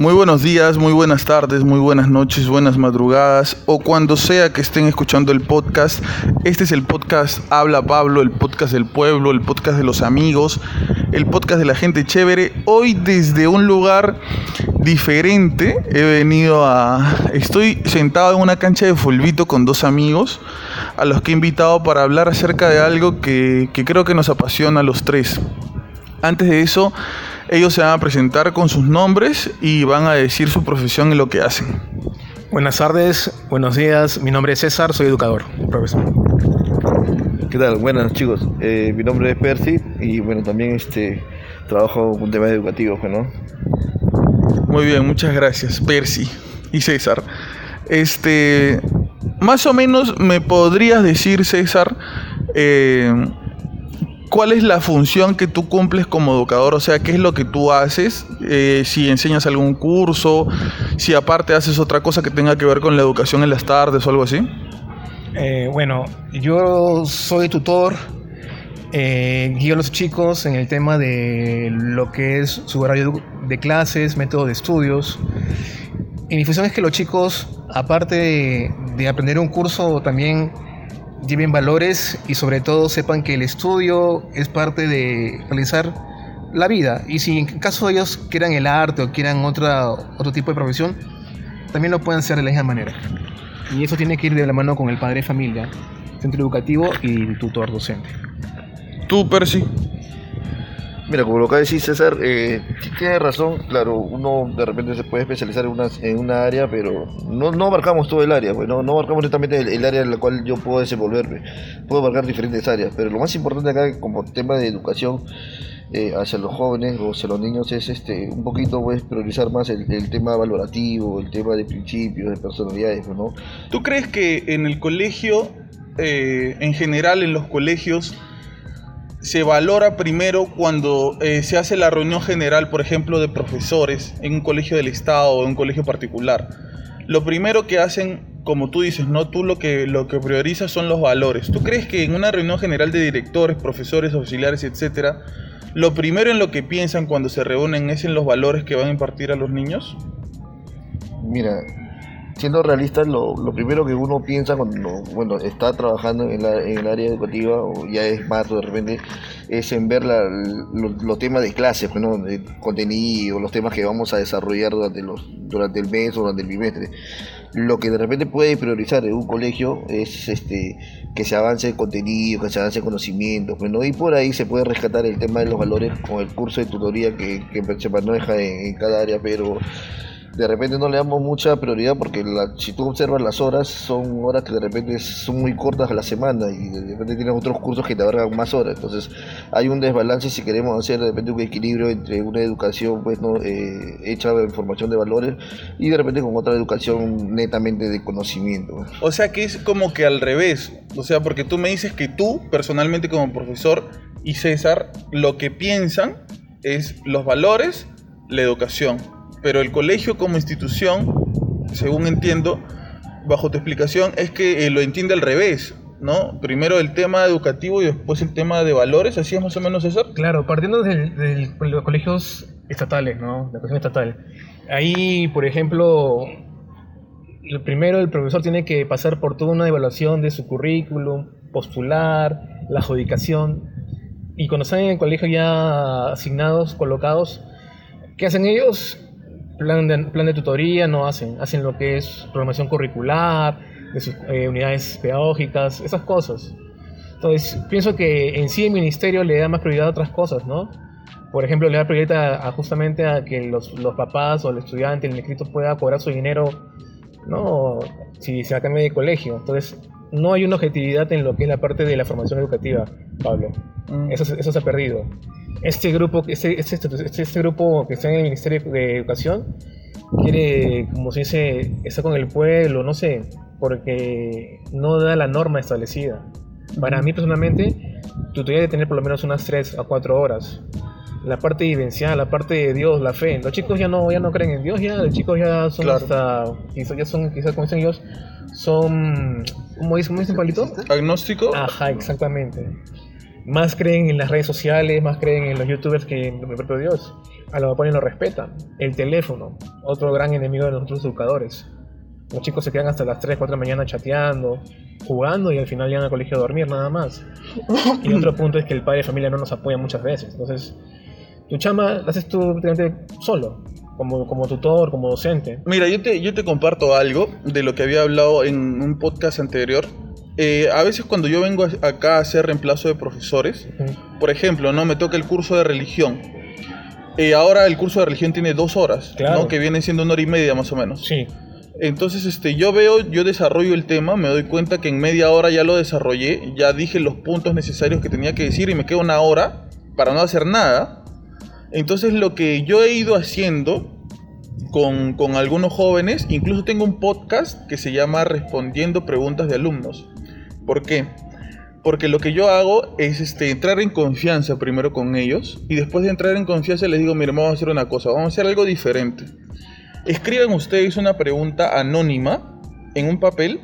Muy buenos días, muy buenas tardes, muy buenas noches, buenas madrugadas o cuando sea que estén escuchando el podcast. Este es el podcast Habla Pablo, el podcast del pueblo, el podcast de los amigos, el podcast de la gente chévere. Hoy desde un lugar diferente he venido a... Estoy sentado en una cancha de fulbito con dos amigos a los que he invitado para hablar acerca de algo que, que creo que nos apasiona a los tres. Antes de eso... Ellos se van a presentar con sus nombres y van a decir su profesión y lo que hacen. Buenas tardes, buenos días. Mi nombre es César, soy educador, profesor. ¿Qué tal? Buenas chicos. Eh, mi nombre es Percy y bueno, también este, trabajo con temas educativos, ¿no? Muy bien, muchas gracias, Percy y César. Este, más o menos me podrías decir, César, eh, ¿Cuál es la función que tú cumples como educador? O sea, ¿qué es lo que tú haces? Eh, si enseñas algún curso, si aparte haces otra cosa que tenga que ver con la educación en las tardes o algo así. Eh, bueno, yo soy tutor, eh, guío a los chicos en el tema de lo que es su horario de clases, método de estudios. Y mi función es que los chicos, aparte de, de aprender un curso, también lleven valores y sobre todo sepan que el estudio es parte de realizar la vida. Y si en caso ellos quieran el arte o quieran otra, otro tipo de profesión, también lo pueden hacer de la misma manera. Y eso tiene que ir de la mano con el padre de familia, centro educativo y tutor docente. ¿Tú, Percy? Mira, como lo que decís César, eh, tiene razón, claro, uno de repente se puede especializar en una, en una área, pero no, no abarcamos todo el área, pues, no, no abarcamos directamente el, área en la cual yo puedo desenvolverme, puedo abarcar diferentes áreas, pero lo más importante acá como tema de educación eh, hacia los jóvenes o hacia los niños es este un poquito pues priorizar más el, tema valorativo, el tema de principios, de personalidades, ¿no? ¿Tú crees que en el colegio, eh, en general en los colegios, se valora primero cuando eh, se hace la reunión general, por ejemplo, de profesores en un colegio del Estado o en un colegio particular. Lo primero que hacen, como tú dices, no tú lo que lo que priorizas son los valores. ¿Tú crees que en una reunión general de directores, profesores, auxiliares, etcétera, lo primero en lo que piensan cuando se reúnen es en los valores que van a impartir a los niños? Mira, siendo realistas, lo, primero que uno piensa cuando bueno, está trabajando en, el área educativa, o ya es más de repente, es en ver los temas de clases, bueno, pues, de contenido, los temas que vamos a desarrollar durante, los, durante el mes o durante el bimestre. Lo que de repente puede priorizar en un colegio es este que se avance el contenido, que se avance el conocimiento, bueno, y por ahí se puede rescatar el tema de los valores con el curso de tutoría que, que se maneja en, en cada área, pero de repente no le damos mucha prioridad porque si tú observas las horas, son horas que de repente son muy cortas a la semana y de repente tienes otros cursos que te abarcan más horas. Entonces hay un desbalance si queremos hacer de repente un equilibrio entre una educación pues no eh, hecha de información de valores y de repente con otra educación netamente de conocimiento. O sea que es como que al revés. O sea, porque tú me dices que tú personalmente como profesor y César lo que piensan es los valores, la educación pero el colegio como institución, según entiendo, bajo tu explicación, es que eh, lo entiende al revés, ¿no? Primero el tema educativo y después el tema de valores, ¿así es más o menos eso? Claro, partiendo de, los colegios estatales, ¿no? La educación estatal. Ahí, por ejemplo, primero el profesor tiene que pasar por toda una evaluación de su currículum, postular, la adjudicación, y cuando están en el colegio ya asignados, colocados, ¿qué hacen ellos? Plan de, plan de tutoría no hacen, hacen lo que es programación curricular, de sus eh, unidades pedagógicas, esas cosas. Entonces, pienso que en sí el ministerio le da más prioridad a otras cosas, ¿no? Por ejemplo, le da prioridad a, justamente a que los, los, papás o el estudiante, el inscrito pueda cobrar su dinero, ¿no? Si se va a cambiar de colegio. Entonces, no hay una objetividad en lo que es la parte de la formación educativa, Pablo. Mm. Eso, eso se ha perdido este grupo, este, este, este, este, grupo que está en el Ministerio de Educación quiere, como se dice, estar con el pueblo, no sé, porque no da la norma establecida. Para mí personalmente, tú tendrías que tener por lo menos unas 3 a 4 horas. La parte vivencial, la parte de Dios, la fe. Los chicos ya no, ya no creen en Dios, ya los chicos ya son hasta, quizás ya son, quizás como dicen ellos, son, ¿cómo dicen, cómo dicen Palito? Agnóstico. Ajá, exactamente. Más creen en las redes sociales, más creen en los youtubers que en el propio Dios. A los papás lo respetan. El teléfono, otro gran enemigo de nosotros educadores. Los chicos se quedan hasta las 3, 4 de la mañana chateando, jugando y al final llegan al colegio a dormir nada más. Y otro punto es que el padre de familia no nos apoya muchas veces. Entonces, tu chama la haces tú prácticamente solo, como, como tutor, como docente. Mira, yo te, yo te comparto algo de lo que había hablado en un podcast anterior. Eh, a veces cuando yo vengo acá a hacer reemplazo de profesores, por ejemplo, no me toca el curso de religión. Eh, ahora el curso de religión tiene dos horas, Claro. ¿no? que viene siendo una hora y media más o menos. Sí, Entonces, este, yo veo, yo desarrollo el tema, me doy cuenta que en media hora ya lo desarrollé, ya dije los puntos necesarios que tenía que decir y me queda una hora para no hacer nada. Entonces, lo que yo he ido haciendo con, con algunos jóvenes, incluso tengo un podcast que se llama Respondiendo Preguntas de Alumnos. ¿Por qué? Porque lo que yo hago es este, entrar en confianza primero con ellos y después de entrar en confianza les digo, miren, vamos a hacer una cosa, vamos a hacer algo diferente. Escriban ustedes una pregunta anónima en un papel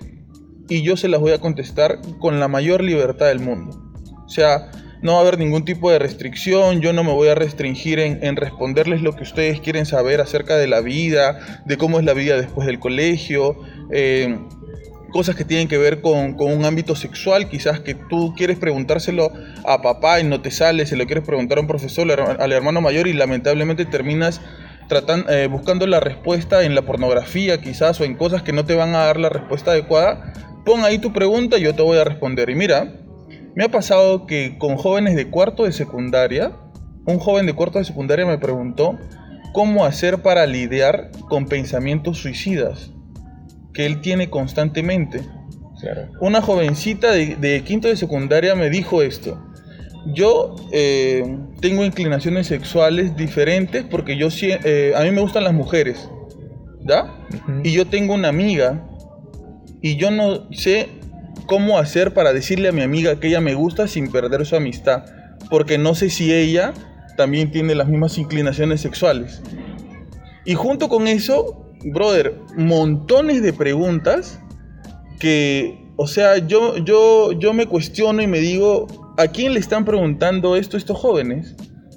y yo se las voy a contestar con la mayor libertad del mundo. O sea, no va a haber ningún tipo de restricción, yo no me voy a restringir en, en responderles lo que ustedes quieren saber acerca de la vida, de cómo es la vida después del colegio, eh, cosas que tienen que ver con, con un ámbito sexual, quizás que tú quieres preguntárselo a papá y no te sale, se lo quieres preguntar a un profesor, al hermano mayor y lamentablemente terminas tratan, eh, buscando la respuesta en la pornografía quizás o en cosas que no te van a dar la respuesta adecuada, pon ahí tu pregunta y yo te voy a responder. Y mira, me ha pasado que con jóvenes de cuarto de secundaria, un joven de cuarto de secundaria me preguntó cómo hacer para lidiar con pensamientos suicidas que él tiene constantemente. claro. Una jovencita de, de quinto de secundaria me dijo esto. Yo eh, tengo inclinaciones sexuales diferentes porque yo eh, a mí me gustan las mujeres. Ujú. Y yo tengo una amiga y yo no sé cómo hacer para decirle a mi amiga que ella me gusta sin perder su amistad, porque no sé si ella también tiene las mismas inclinaciones sexuales. Y junto con eso, brother, montones de preguntas que, o sea, yo, yo, yo me cuestiono y me digo, ¿a quién le están preguntando esto estos jóvenes?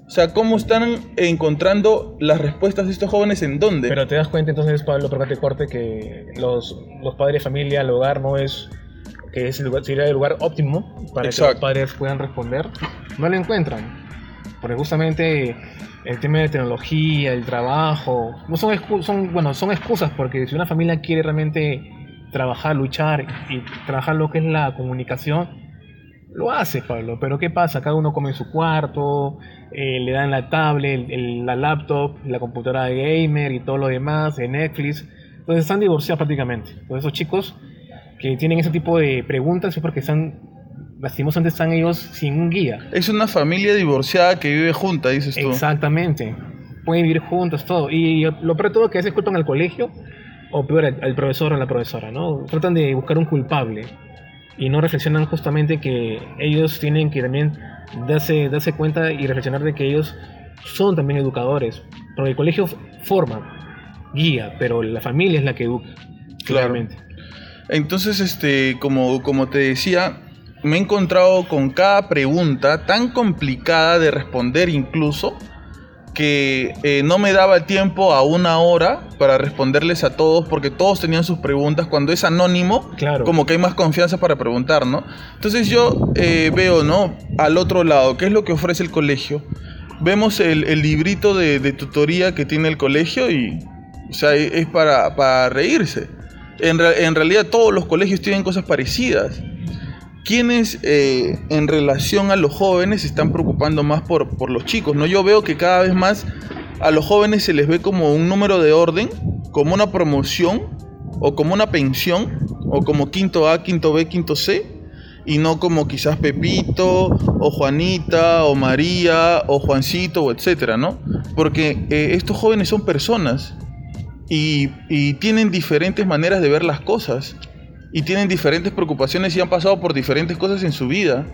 O sea, ¿cómo están encontrando las respuestas de estos jóvenes en dónde? Pero te das cuenta entonces, Pablo, perdón que te corte, que los, los padres de familia, el hogar no es que es el lugar, sería el lugar óptimo para que los padres puedan responder, no lo encuentran. Porque justamente el tema de tecnología, el trabajo, no son, son, bueno, son excusas porque si una familia quiere realmente trabajar, luchar y trabajar lo que es la comunicación, lo hace, Pablo. Pero ¿qué pasa? Cada uno come en su cuarto, eh, le dan la tablet, el- la laptop, la computadora de gamer y todo lo demás, de Netflix. Entonces están divorciados prácticamente. Entonces esos chicos que tienen ese tipo de preguntas es porque están, lastimosamente están ellos sin un guía. Es una familia divorciada que vive junta, dices tú. Exactamente. Pueden vivir juntos, todo. Y lo peor de todo es que a veces culpan al colegio, o peor, al, profesor o a la profesora, ¿no? Tratan de buscar un culpable. Y no reflexionan justamente que ellos tienen que también darse, darse cuenta y reflexionar de que ellos son también educadores. Porque el colegio forma, guía, pero la familia es la que educa. Claro. claramente. Entonces, este, como, como te decía, me he encontrado con cada pregunta tan complicada de responder incluso que eh, no me daba tiempo a una hora para responderles a todos porque todos tenían sus preguntas. Cuando es anónimo, Claro. como que hay más confianza para preguntar, ¿no? Entonces yo eh, veo, ¿no? Al otro lado, ¿qué es lo que ofrece el colegio? Vemos el, el librito de, de tutoría que tiene el colegio y, o sea, es para, para reírse. En, re- en realidad todos los colegios tienen cosas parecidas. ¿Quiénes eh, en relación a los jóvenes se están preocupando más por, por los chicos? ¿no? Yo veo que cada vez más a los jóvenes se les ve como un número de orden, como una promoción o como una pensión o como quinto A, quinto B, quinto C y no como quizás Pepito o Juanita o María o Juancito o etcétera, ¿no? Porque eh, estos jóvenes son personas y, y tienen diferentes maneras de ver las cosas y tienen diferentes preocupaciones y han pasado por diferentes cosas en su vida.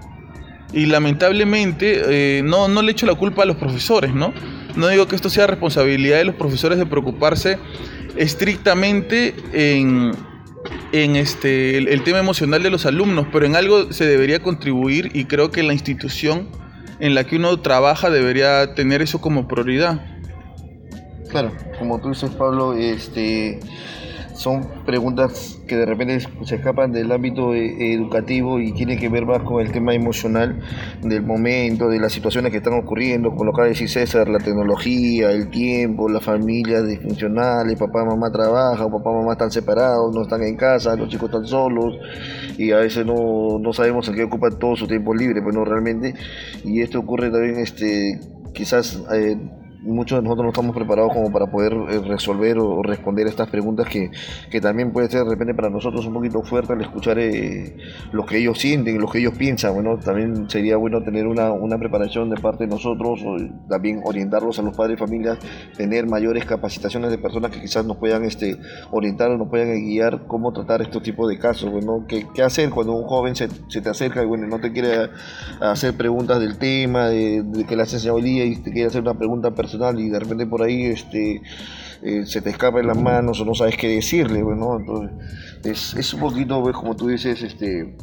Y lamentablemente eh, no, no le echo la culpa a los profesores, ¿no? No digo que esto sea responsabilidad de los profesores de preocuparse estrictamente en, en este, el, el tema emocional de los alumnos, pero en algo se debería contribuir y creo que la institución en la que uno trabaja debería tener eso como prioridad. Claro, como tú dices, Pablo, este, son preguntas que de repente se escapan del ámbito eh, educativo y tienen que ver más con el tema emocional del momento, de las situaciones que están ocurriendo, como lo acaba de decir César, la tecnología, el tiempo, la familia disfuncionales, papá, mamá trabajan, papá, mamá están separados, no están en casa, los chicos están solos y a veces no, no sabemos en qué ocupan todo su tiempo libre, pues no realmente. Y esto ocurre también, este, quizás... Eh, muchos de nosotros no estamos preparados como para poder eh, resolver o responder estas preguntas que, que, también puede ser de repente para nosotros un poquito fuerte al escuchar eh, lo que ellos sienten, lo que ellos piensan. Bueno, también sería bueno tener una, una preparación de parte de nosotros, o también orientarlos a los padres de familia, tener mayores capacitaciones de personas que quizás nos puedan este, orientar o nos puedan guiar cómo tratar estos tipos de casos. Bueno, ¿qué, qué hacer cuando un joven se, se, te acerca y bueno, no te quiere hacer preguntas del tema, de, de que le has enseñado el día y te quiere hacer una pregunta personal? Y de repente por ahí este, eh, se te escapa en las manos o no sabes qué decirle, bueno, entonces es, es un poquito, pues, como tú dices, este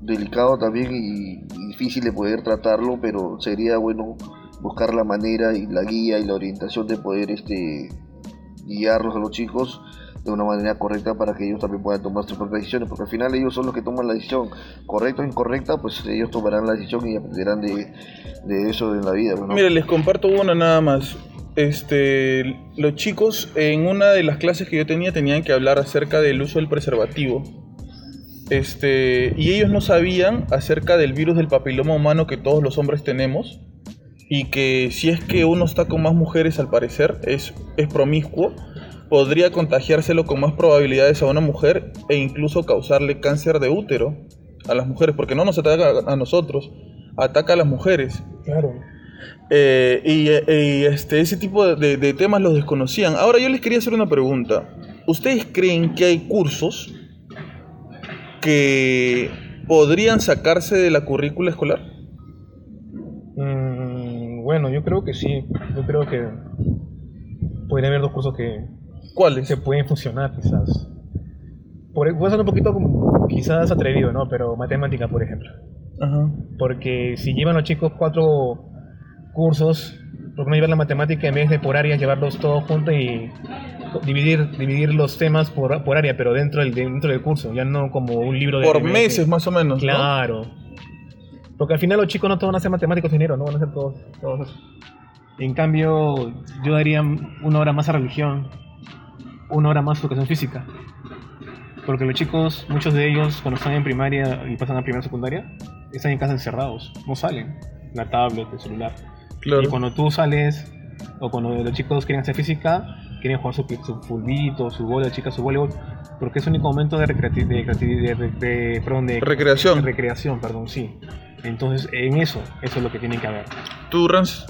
delicado también y, y difícil de poder tratarlo, pero sería bueno buscar la manera y la guía y la orientación de poder este, guiarlos a los chicos de una manera correcta para que ellos también puedan tomar sus propias decisiones, porque al final ellos son los que toman la decisión, correcta o incorrecta, pues ellos tomarán la decisión y aprenderán de, de eso en la vida. ¿no? Mire, les comparto una nada más. Este, los chicos en una de las clases que yo tenía tenían que hablar acerca del uso del preservativo. Este, y ellos no sabían acerca del virus del papiloma humano que todos los hombres tenemos y que si es que uno está con más mujeres al parecer es, es promiscuo, podría contagiárselo con más probabilidades a una mujer e incluso causarle cáncer de útero a las mujeres, porque no nos ataca a nosotros, ataca a las mujeres. Claro. Eh, y, y, este, ese tipo de, de, temas los desconocían. Ahora yo les quería hacer una pregunta. ¿Ustedes creen que hay cursos que podrían sacarse de la currícula escolar? Mm, bueno, yo creo que sí. Yo creo que podría haber dos cursos que, ¿Cuáles? que pueden funcionar quizás. Por, puede ser un poquito quizás atrevido, ¿no? Pero matemática, por ejemplo. Ajá. Porque si llevan los chicos cuatro cursos, ¿por qué no llevar la matemática en vez de por área, llevarlos todos juntos y dividir, dividir los temas por, por área, pero dentro del, dentro del curso, ya no como un libro de... Por meses más o menos. Claro. ¿no? Porque al final los chicos no todos van a ser matemáticos dinero, no van a ser todos, todos. En cambio, yo daría una hora más a religión, una hora más a educación física. Porque los chicos, muchos de ellos, cuando están en primaria y pasan a primera secundaria, están en casa encerrados, no salen. La tablet, el celular. Claro. Y cuando tú sales, o cuando los chicos quieren hacer física, quieren jugar su, su fulbito, su bola, chicas, su voleibol, porque es un único momento de, recreati de, de, de, de, perdón, de recreación. De recreación, perdón, sí. Entonces, en eso, eso es lo que tiene que haber. ¿Tú, Rans?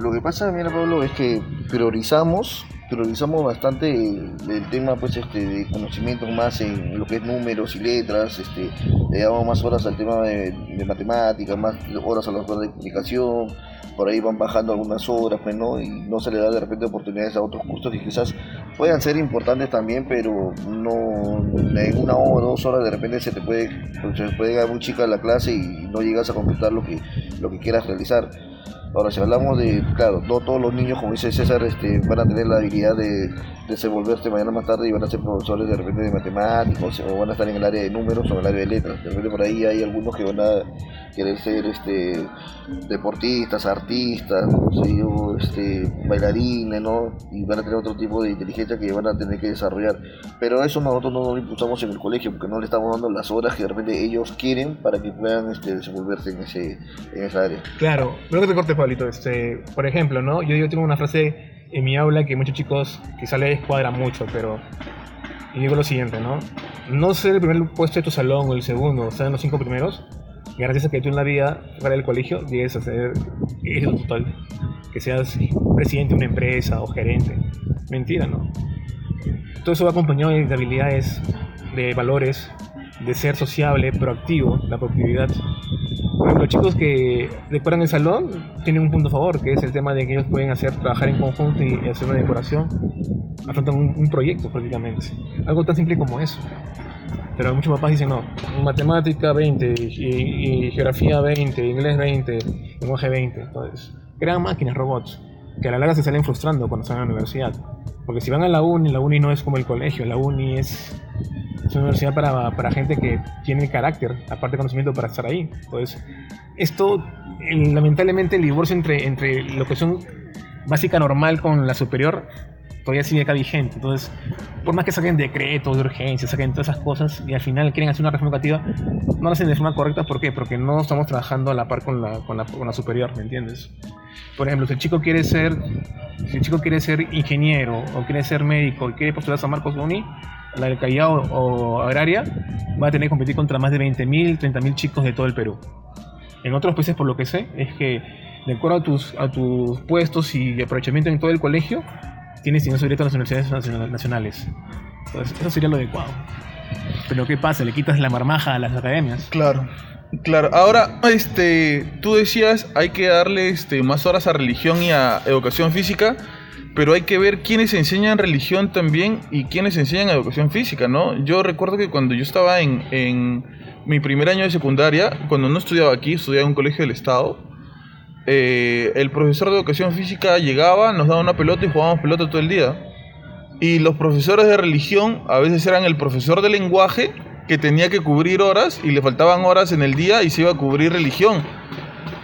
Lo que pasa, mira, Pablo, es que priorizamos priorizamos bastante el, tema pues este de conocimiento más en lo que es números y letras este le damos más horas al tema de, matemáticas más horas a las horas de comunicación por ahí van bajando algunas horas pues no y no se le da de repente oportunidades a otros cursos que quizás puedan ser importantes también pero no en una hora dos horas de repente se te puede se puede llegar muy chica la clase y no llegas a completar lo que lo que quieras realizar Ahora, si hablamos de, claro, no todos los niños, como dice César, este, van a tener la habilidad de desenvolverse mañana más tarde y van a ser profesores de repente de matemáticos o van a estar en el área de números o en el área de letras. De repente por ahí hay algunos que van a querer ser este, deportistas, artistas, no sé yo, este, bailarines, ¿no? Y van a tener otro tipo de inteligencia que van a tener que desarrollar. Pero eso nosotros no lo impulsamos en el colegio porque no le estamos dando las horas que de repente ellos quieren para que puedan este, desenvolverse en, ese, en esa área. Claro, creo que te corte, Pablito. Este, por ejemplo, ¿no? Yo, yo tengo una frase en mi aula que muchos chicos quizá les cuadra mucho, pero y digo lo siguiente, ¿no? No ser el primer puesto de tu salón o el segundo, o sea, en los cinco primeros, garantiza que tú en la vida, fuera del colegio, llegues a ser éxito total. Que seas presidente de una empresa o gerente. Mentira, ¿no? Todo eso va acompañado de habilidades, de valores, de ser sociable, proactivo, la proactividad. Por ejemplo, chicos que decoran el salón tienen un punto a favor, que es el tema de que ellos pueden hacer trabajar en conjunto y hacer una decoración. Afrontan un, un proyecto prácticamente. Algo tan simple como eso. Pero muchos papás dicen no, matemática 20, y, y geografía 20, inglés 20, lenguaje 20. Entonces, crean máquinas, robots, que a la larga se salen frustrando cuando están en la universidad. Porque si van a la uni, la uni no es como el colegio, la uni es, es una universidad para, para gente que tiene carácter, aparte conocimiento para estar ahí. Entonces, esto, lamentablemente, el divorcio entre, entre lo que son básica normal con la superior todavía sigue acá vigente. Entonces, por más que saquen decretos de urgencia, saquen todas esas cosas y al final quieren hacer una reforma educativa, no lo hacen de forma correcta. ¿Por qué? Porque no estamos trabajando a la par con la, con la, con la superior, ¿me entiendes? Por ejemplo, si el chico quiere ser, si el chico quiere ser ingeniero o quiere ser médico y quiere postular a San Marcos Uni, la del Callao o agraria, va a tener que competir contra más de 20.000, 30.000 chicos de todo el Perú. En otros países, por lo que sé, es que de acuerdo a tus, a tus puestos y aprovechamiento en todo el colegio, tienes ingreso directo a las universidades nacional- nacionales. Entonces, eso sería lo adecuado. Pero ¿qué pasa? Le quitas la marmaja a las academias. Claro, claro. Ahora, este, tú decías, hay que darle este, más horas a religión y a educación física, pero hay que ver quiénes enseñan religión también y quiénes enseñan educación física, ¿no? Yo recuerdo que cuando yo estaba en, en mi primer año de secundaria, cuando no estudiaba aquí, estudiaba en un colegio del Estado, eh, el profesor de educación física llegaba, nos daba una pelota y jugábamos pelota todo el día. Y los profesores de religión a veces eran el profesor de lenguaje que tenía que cubrir horas y le faltaban horas en el día y se iba a cubrir religión.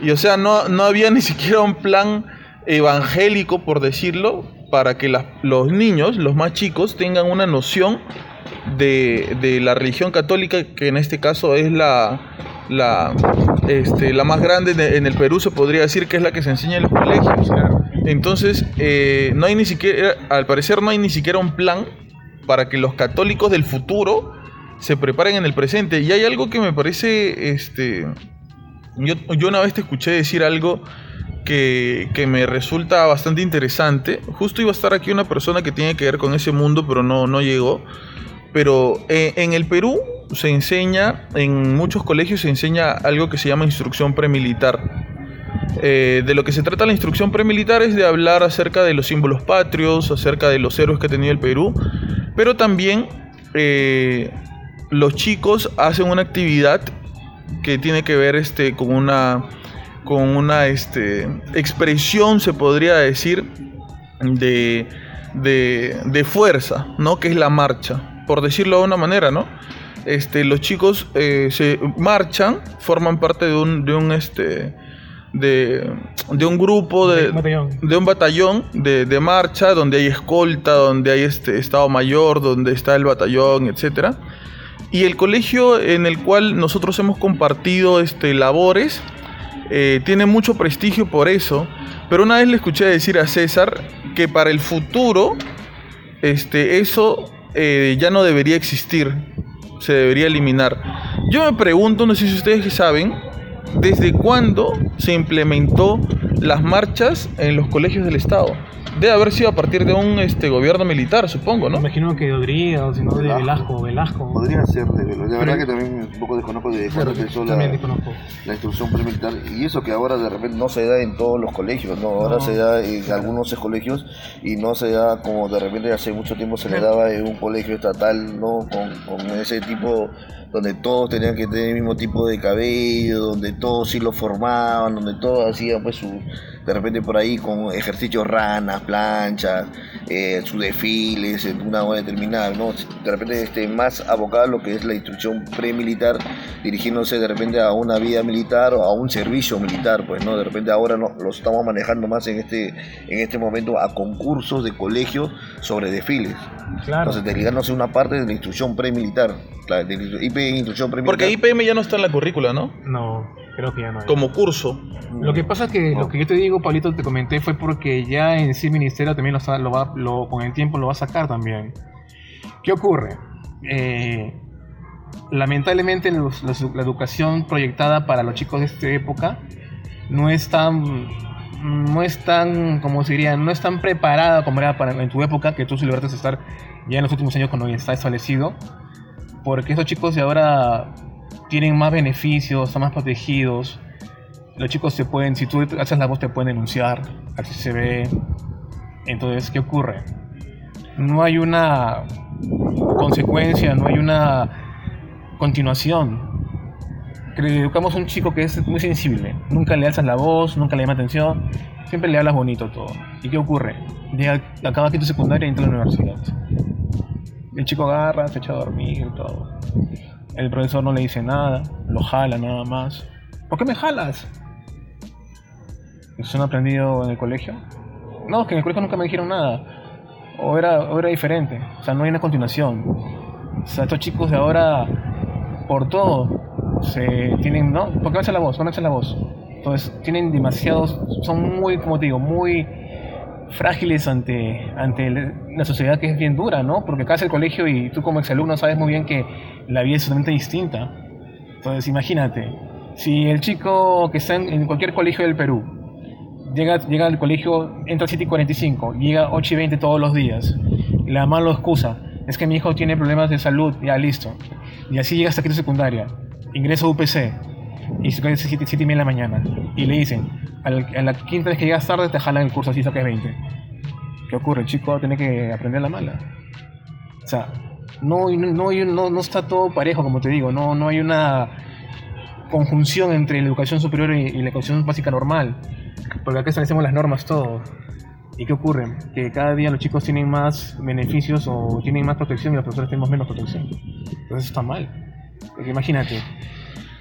Y o sea, no, no había ni siquiera un plan evangélico, por decirlo, para que los niños, los más chicos, tengan una noción de, de la religión católica, que en este caso es la, la, este, la más grande en el- en el Perú, se podría decir que es la que se enseña en los colegios. Entonces, eh, no hay ni siquiera, al parecer no hay ni siquiera un plan para que los católicos del futuro se preparen en el presente. Y hay algo que me parece, este, yo, yo una vez te escuché decir algo que, que me resulta bastante interesante. Justo iba a estar aquí una persona que tiene que ver con ese mundo, pero no, no llegó. Pero eh, en el Perú se enseña, en muchos colegios se enseña algo que se llama instrucción premilitar. Eh, de lo que se trata la instrucción premilitar es de hablar acerca de los símbolos patrios, acerca de los héroes que ha tenido el Perú, pero también eh, los chicos hacen una actividad que tiene que ver este, con una, con una este, expresión, se podría decir, de, de, de fuerza, ¿no? que es la marcha, por decirlo de una manera, ¿no? Este, los chicos eh, se marchan, forman parte de un, de un este, de, de un grupo de, de un batallón de, de marcha donde hay escolta, donde hay este estado mayor, donde está el batallón, etcétera. Y el colegio en el cual nosotros hemos compartido este, labores eh, tiene mucho prestigio por eso. Pero una vez le escuché decir a César que para el futuro este, eso eh, ya no debería existir, se debería eliminar. Yo me pregunto, no sé si ustedes saben, ¿desde cuándo se implementó las marchas en los colegios del Estado? Debe haber sido a partir de un este, gobierno militar, supongo, Me ¿no? imagino que de Odría o si no de Velasco. Velasco, Velasco. Podría ser de Velo. La verdad que también un poco desconozco de cuándo empezó la, También desconozco. la instrucción premilitar. Y eso que ahora de repente no se da en todos los colegios, ¿no? Ahora No. se da en algunos colegios y no se da como de repente hace mucho tiempo se le daba en un colegio estatal, ¿no? Con, con ese tipo donde todos tenían que tener el mismo tipo de cabello, donde todos sí lo formaban, donde todos hacían pues su, de repente por ahí con ejercicios ranas, planchas, eh, sus desfiles en una hora determinada, ¿no? De repente este, más abocado a lo que es la instrucción premilitar, dirigiéndose de repente a una vida militar o a un servicio militar, pues, ¿no? De repente ahora no, lo estamos manejando más en este, en este momento a concursos de colegios sobre desfiles. Claro. Entonces, desligándose una parte de la instrucción premilitar, la de la IP instrucción premilitar. Porque IPM ya no está en la currícula, ¿no? No, creo que ya no. hay. Como curso. Lo que pasa es que No. lo que yo te digo, Pablito, te comenté fue porque ya en sí el ministerio también lo, sa- lo va, lo, con el tiempo lo va a sacar también. ¿Qué ocurre? Eh, lamentablemente la educación proyectada para los chicos de esta época no es tan no es tan como se diría no es tan preparada como era para en tu época que tú sí lograste estar ya en los últimos años cuando ya está establecido porque estos chicos de ahora tienen más beneficios, están más protegidos. Los chicos se pueden, si tú haces la voz, te pueden denunciar, así se ve. Entonces, ¿qué ocurre? No hay una consecuencia, no hay una continuación. Educamos a un chico que es muy sensible, nunca le alzas la voz, nunca le llama atención, siempre le hablas bonito todo. ¿Y qué ocurre? Llega, acaba quinto secundaria y entra a la universidad. El chico agarra, se echa a dormir, todo. El profesor no le dice nada, lo jala nada más. ¿Por qué me jalas? ¿Eso han aprendido en el colegio? No, es que en el colegio nunca me dijeron nada. O era, o era diferente. O sea, no hay una continuación. O sea, estos chicos de ahora, por todo, se tienen, ¿no? ¿Por qué me hace la voz? ¿Por qué me hace la voz? Entonces, tienen demasiados, son muy, como te digo, muy frágiles ante, ante la sociedad que es bien dura, ¿no? Porque acá es el colegio y tú como exalumno sabes muy bien que la vida es totalmente distinta. Entonces imagínate, si el chico que está en, cualquier colegio del Perú llega, llega al colegio, entra a 7 y 45, llega 8 y 20 todos los días, y la mamá lo excusa, es que mi hijo tiene problemas de salud, ya listo. Y así llega hasta quinto secundaria, ingresa a UPC, y se queda 7, 7 y media de la mañana, y le dicen, a la quinta vez que llegas tarde te jalan el curso así saques 20. ¿Qué ocurre? El chico a tener que aprender la mala. O sea, no, no, no, no está todo parejo, como te digo, no, no hay una conjunción entre la educación superior y, la educación básica normal, porque acá establecemos las normas todo. ¿Y qué ocurre? Que cada día los chicos tienen más beneficios o tienen más protección y los profesores tenemos menos protección. Entonces está mal. Porque imagínate,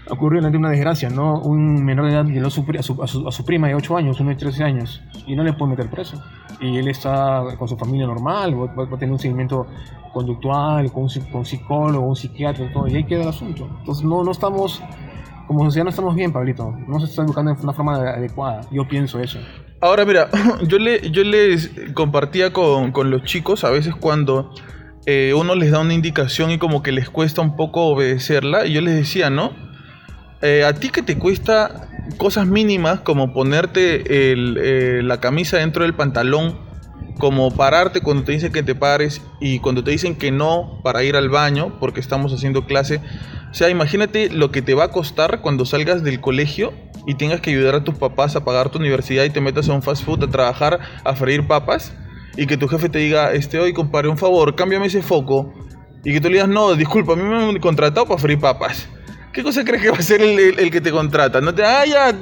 ocurrió ante una desgracia, ¿no? Un menor de edad violó a su, a, su, prima de 8 años, uno de 13 años, y no le puede meter preso. Y él está con su familia normal, va, a tener un seguimiento conductual, con un, psicólogo, un psiquiatra, todo, y ahí queda el asunto. Entonces no, no estamos, como sociedad no estamos bien, Pablito, no se está educando de una forma adecuada, yo pienso eso. Ahora mira, yo, le, yo les compartía con, con los chicos a veces cuando... Eh, uno les da una indicación y como que les cuesta un poco obedecerla, y yo les decía, ¿no? Eh, a ti que te cuesta cosas mínimas como ponerte eh, la camisa dentro del pantalón, como pararte cuando te dicen que te pares y cuando te dicen que no para ir al baño porque estamos haciendo clase. O sea, imagínate lo que te va a costar cuando salgas del colegio y tengas que ayudar a tus papás a pagar tu universidad y te metas a un fast food a trabajar, a freír papas y que tu jefe te diga, este hoy compadre, un favor, cámbiame ese foco y que tú le digas, no, disculpa, a mí me han contratado para freír papas. ¿Qué cosa crees que va a ser el, que te contrata? No te, ah, ya,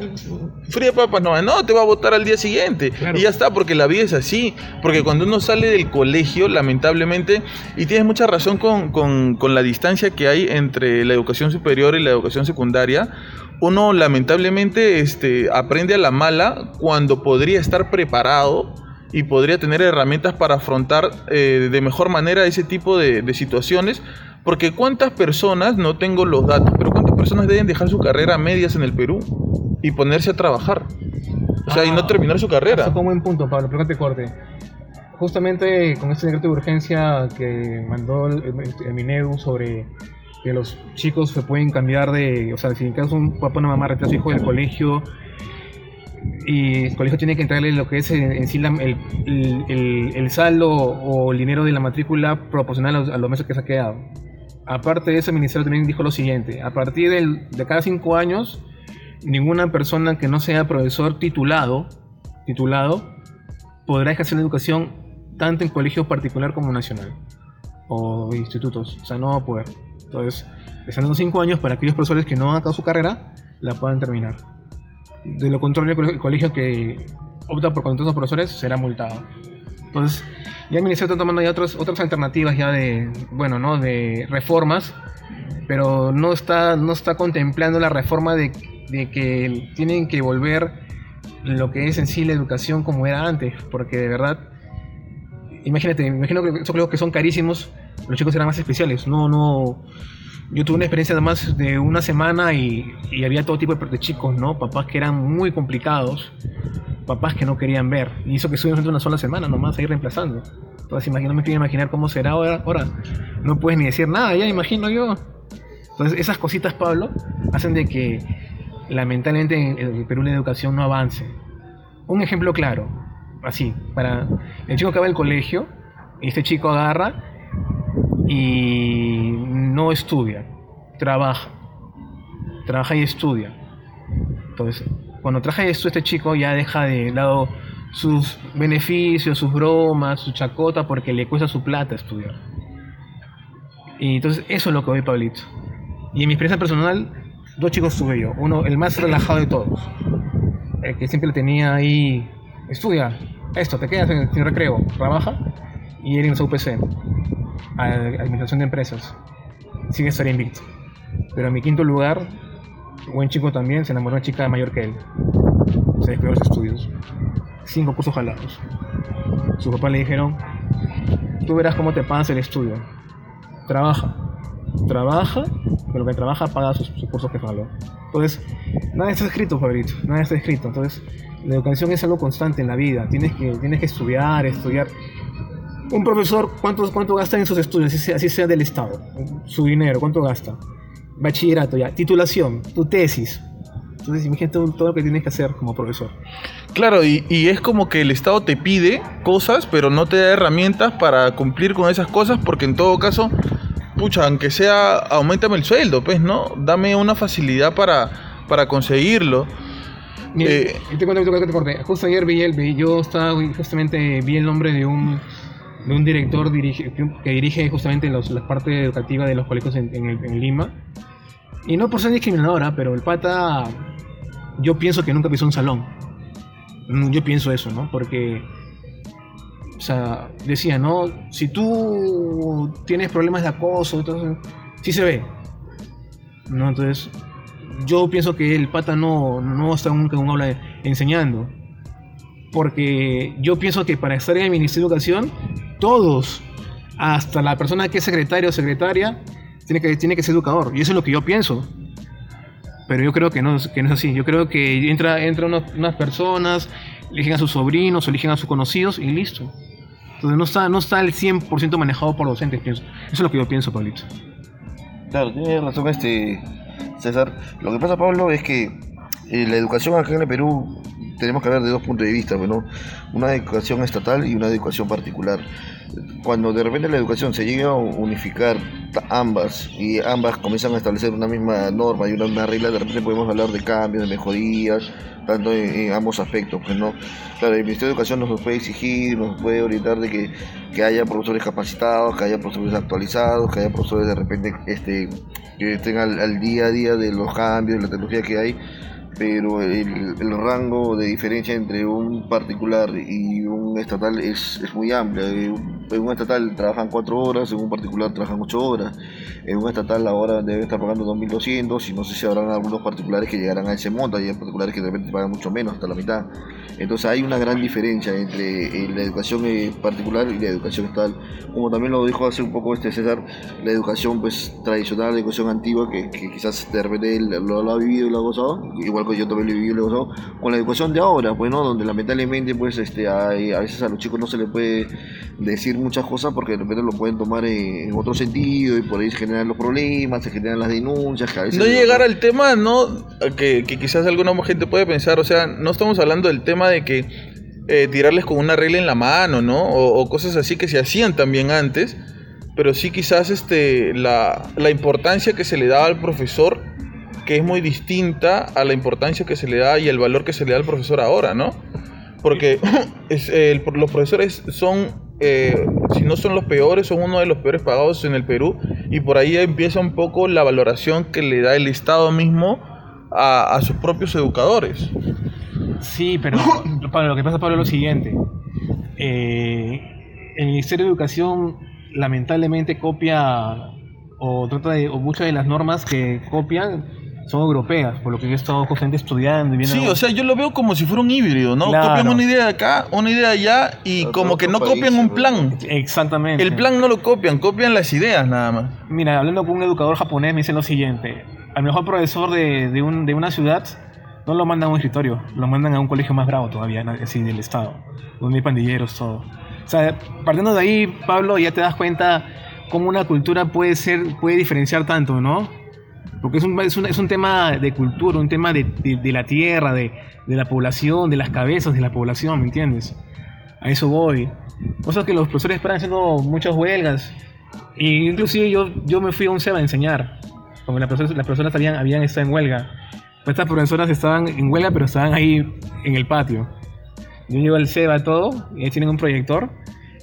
fría papas, no, no, te va a votar al día siguiente. Y ya está, porque la vida es así. Porque cuando uno sale del colegio, lamentablemente, y tienes mucha razón con, con la distancia que hay entre la educación superior y la educación secundaria, uno lamentablemente este, aprende a la mala cuando podría estar preparado y podría tener herramientas para afrontar eh, de mejor manera ese tipo de, de, situaciones. Porque cuántas personas, no tengo los datos, pero cuántas personas deben dejar su carrera a medias en el Perú y ponerse a trabajar. O sea, y no ah, terminar su carrera. Eso como buen punto, Pablo, pero que te corte. Justamente con este decreto de urgencia que mandó el, el, Minedu sobre que los chicos se pueden cambiar de, o sea, si en caso un papá o una mamá retira a su hijo del colegio y el colegio tiene que entregarle lo que es en, sí el, el, saldo o el dinero de la matrícula proporcional a los, meses que se ha quedado. Aparte de eso, el ministerio también dijo lo siguiente, a partir de cada cinco años, ninguna persona que no sea profesor titulado, titulado podrá ejercer educación tanto en colegio particular como nacional o institutos, o sea, no va a poder. Entonces, están dando cinco años para aquellos profesores que no han acabado su carrera, la puedan terminar. De lo contrario, el colegio que opta por contratar a profesores será multado. Entonces, ya el ministerio está tomando ya otras, otras alternativas ya de, bueno, ¿no? De reformas, pero no está, no está contemplando la reforma de, de que tienen que volver lo que es en sí la educación como era antes, porque de verdad, imagínate, imagino que esos colegios que son carísimos, los chicos eran más especiales, no, no, yo tuve una experiencia además de una semana y, y, había todo tipo de chicos, ¿no? Papás que eran muy complicados, papás que no querían ver. Y eso que estuvimos una sola semana nomás ahí reemplazando. Entonces imagino, me quiero imaginar cómo será ahora, ahora. No puedes ni decir nada, ya imagino yo. Entonces esas cositas, Pablo, hacen de que lamentablemente en Perú la educación no avance. Un ejemplo claro, así, para el chico acaba el colegio y este chico agarra y no estudia, trabaja. trabaja y estudia. Entonces, cuando trabaja y estudia este chico ya deja de lado sus beneficios, sus bromas, su chacota, porque le cuesta su plata estudiar. Y entonces eso es lo que ve Pablito. Y en mi experiencia personal, dos chicos tuve yo. Uno, el más relajado de todos. El que siempre tenía ahí, estudia, esto, te quedas en, recreo, trabaja. Y él en su UPC, a- Administración de Empresas. Sigue estar invicto. Pero en mi quinto lugar, buen chico también, se enamoró de una chica mayor que él. Se descuidó de los estudios. Cinco cursos jalados. Su papá le dijeron, tú verás cómo te pagas el estudio. Trabaja. Trabaja, pero que trabaja paga sus, cursos que jaló. Entonces, nada está escrito, Fabrito. Nada está escrito. Entonces, la educación es algo constante en la vida. Tienes que, tienes que estudiar, estudiar. Un profesor, ¿cuánto, ¿cuánto gasta en sus estudios? Así sea, así sea del Estado. Su dinero, ¿cuánto gasta? Bachillerato ya. Titulación, tu tesis. Entonces, imagínate todo, todo lo que tienes que hacer como profesor. Claro, y, y es como que el Estado te pide cosas, pero no te da herramientas para cumplir con esas cosas, porque en todo caso, pucha, aunque sea, aumentame el sueldo, pues, ¿no? Dame una facilidad para, para conseguirlo. Mira, Eh, y te cuento, te cuento, te corté. Justo ayer vi el, yo estaba justamente vi el nombre de un de un director dirige- que dirige justamente los, la parte educativa de los colegios en, en en Lima. Y no por ser discriminadora, pero el pata, yo pienso que nunca pisó un salón. Mm, Yo pienso eso, ¿no? Porque, o sea, decía, ¿no? Si tú tienes problemas de acoso, entonces, sí se ve. ¿No? Entonces, yo pienso que el pata no, no está nunca un aula enseñando. Porque yo pienso que para estar en el Ministerio de Educación, todos, hasta la persona que es secretario o secretaria, tiene que, tiene que ser educador. Y eso es lo que yo pienso. Pero yo creo que no, que no es así. Yo creo que entra, entra unas personas, eligen a sus sobrinos, eligen a sus conocidos y listo. Entonces no está, no está el 100% manejado por docentes, pienso. Eso es lo que yo pienso, Pablito. Claro, tienes razón este César. Lo que pasa, Pablo, es que eh, la educación acá en el Perú tenemos que ver de dos puntos de vista, pues, ¿no? Una educación estatal y una educación particular. Cuando de repente la educación se llega a unificar ambas y ambas comienzan a establecer una misma norma y una, una regla, de repente podemos hablar de cambios, de mejorías, tanto en, ambos aspectos, pues, ¿no? Claro, el Ministerio de Educación nos puede exigir, nos puede orientar de que, que haya profesores capacitados, que haya profesores actualizados, que haya profesores de repente este, que estén al día a día de los cambios, de la tecnología que hay, pero el, rango de diferencia entre un particular y un estatal es, es muy amplio. En un- estatal trabajan cuatro horas, en un particular trabajan ocho horas. En un estatal ahora deben estar pagando 2.200 y no sé si habrán algunos particulares que llegarán a ese monto, hay particulares que de repente pagan mucho menos, hasta la mitad. Entonces hay una gran diferencia entre eh, la educación eh, particular y la educación estatal. Como también lo dijo hace un poco este César, la educación pues tradicional, la educación antigua, que, quizás de repente lo, lo ha vivido y lo ha gozado, igual que yo también lo gozado, con la educación de ahora, pues no, donde lamentablemente pues este hay- a veces a los chicos no se les puede decir muchas cosas porque de repente lo pueden tomar en, en otro sentido y por ahí se generan los problemas, se generan las denuncias, que a veces No llegar al tema, ¿no? Que, que quizás alguna gente puede pensar, o sea, no estamos hablando del tema de que eh, tirarles con una regla en la mano, ¿no? O, o cosas así que se hacían también antes, pero sí quizás este, la, la importancia que se le daba al profesor, que es muy distinta a la importancia que se le da y el valor que se le da al profesor ahora, ¿no? Porque es, eh, los profesores son, eh, si no son los peores, son uno de los peores pagados en el Perú. Y por ahí empieza un poco la valoración que le da el Estado mismo a, a sus propios educadores. Sí, pero Pablo, lo que pasa, Pablo, es lo siguiente. Eh, el Ministerio de Educación lamentablemente copia o trata de, o muchas de las normas que copian son europeas, por lo que yo he estado justamente estudiando y viendo. Sí, o sea, yo lo veo como si fuera un híbrido, ¿no? Claro. Copian una idea de acá, una idea de allá y Otro- como que no otro copian país, un plan. Exactamente. El plan no lo copian, copian las ideas nada más. Mira, hablando con un educador japonés me dice lo siguiente. Al mejor profesor de, de, un- de una ciudad no lo mandan a un escritorio, lo mandan a un colegio más bravo todavía, así del estado, donde hay pandilleros, todo. O sea, partiendo de ahí, Pablo, ya te das cuenta cómo una cultura puede ser, puede diferenciar tanto, ¿no? Porque es un, es un, es un tema de cultura, un tema de, de- de la tierra, de, de la población, de las cabezas de la población, ¿me entiendes? A eso voy. Cosas que los profesores esperan haciendo muchas huelgas. Y inclusive yo, yo me fui a un SEBA a enseñar. como las profesoras, las profesoras habían, habían estado en huelga. Estas profesoras estaban en huelga, pero estaban ahí en el patio. Yo llego al SEBA todo, y ahí tienen un proyector.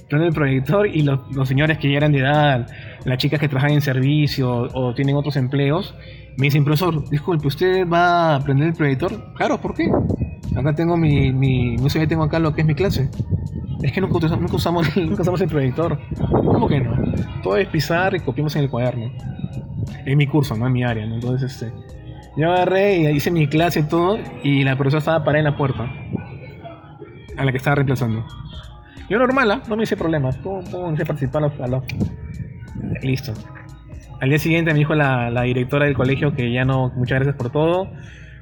Prenden el proyector y los, señores que ya eran de edad, las chicas que trabajan en servicio o tienen otros empleos, me dicen, profesor, disculpe, ¿usted va a prender el proyector? Claro, ¿por qué? Acá tengo mi, mi no sé, tengo acá lo que es mi clase. Es que nunca, usamos- nunca usamos, nunca usamos el proyector. ¿Cómo que no? Todo es pisar y copiamos en el cuaderno. En mi curso, no en mi área. Entonces, este, yo agarré y hice mi clase y todo, y la profesora estaba parada en la puerta, a la que estaba reemplazando. Yo normal, ¿ah? no me hice problemas, pum, pum, hice participar a los- Listo. Al día siguiente me dijo la, la directora del colegio que ya no, muchas gracias por todo,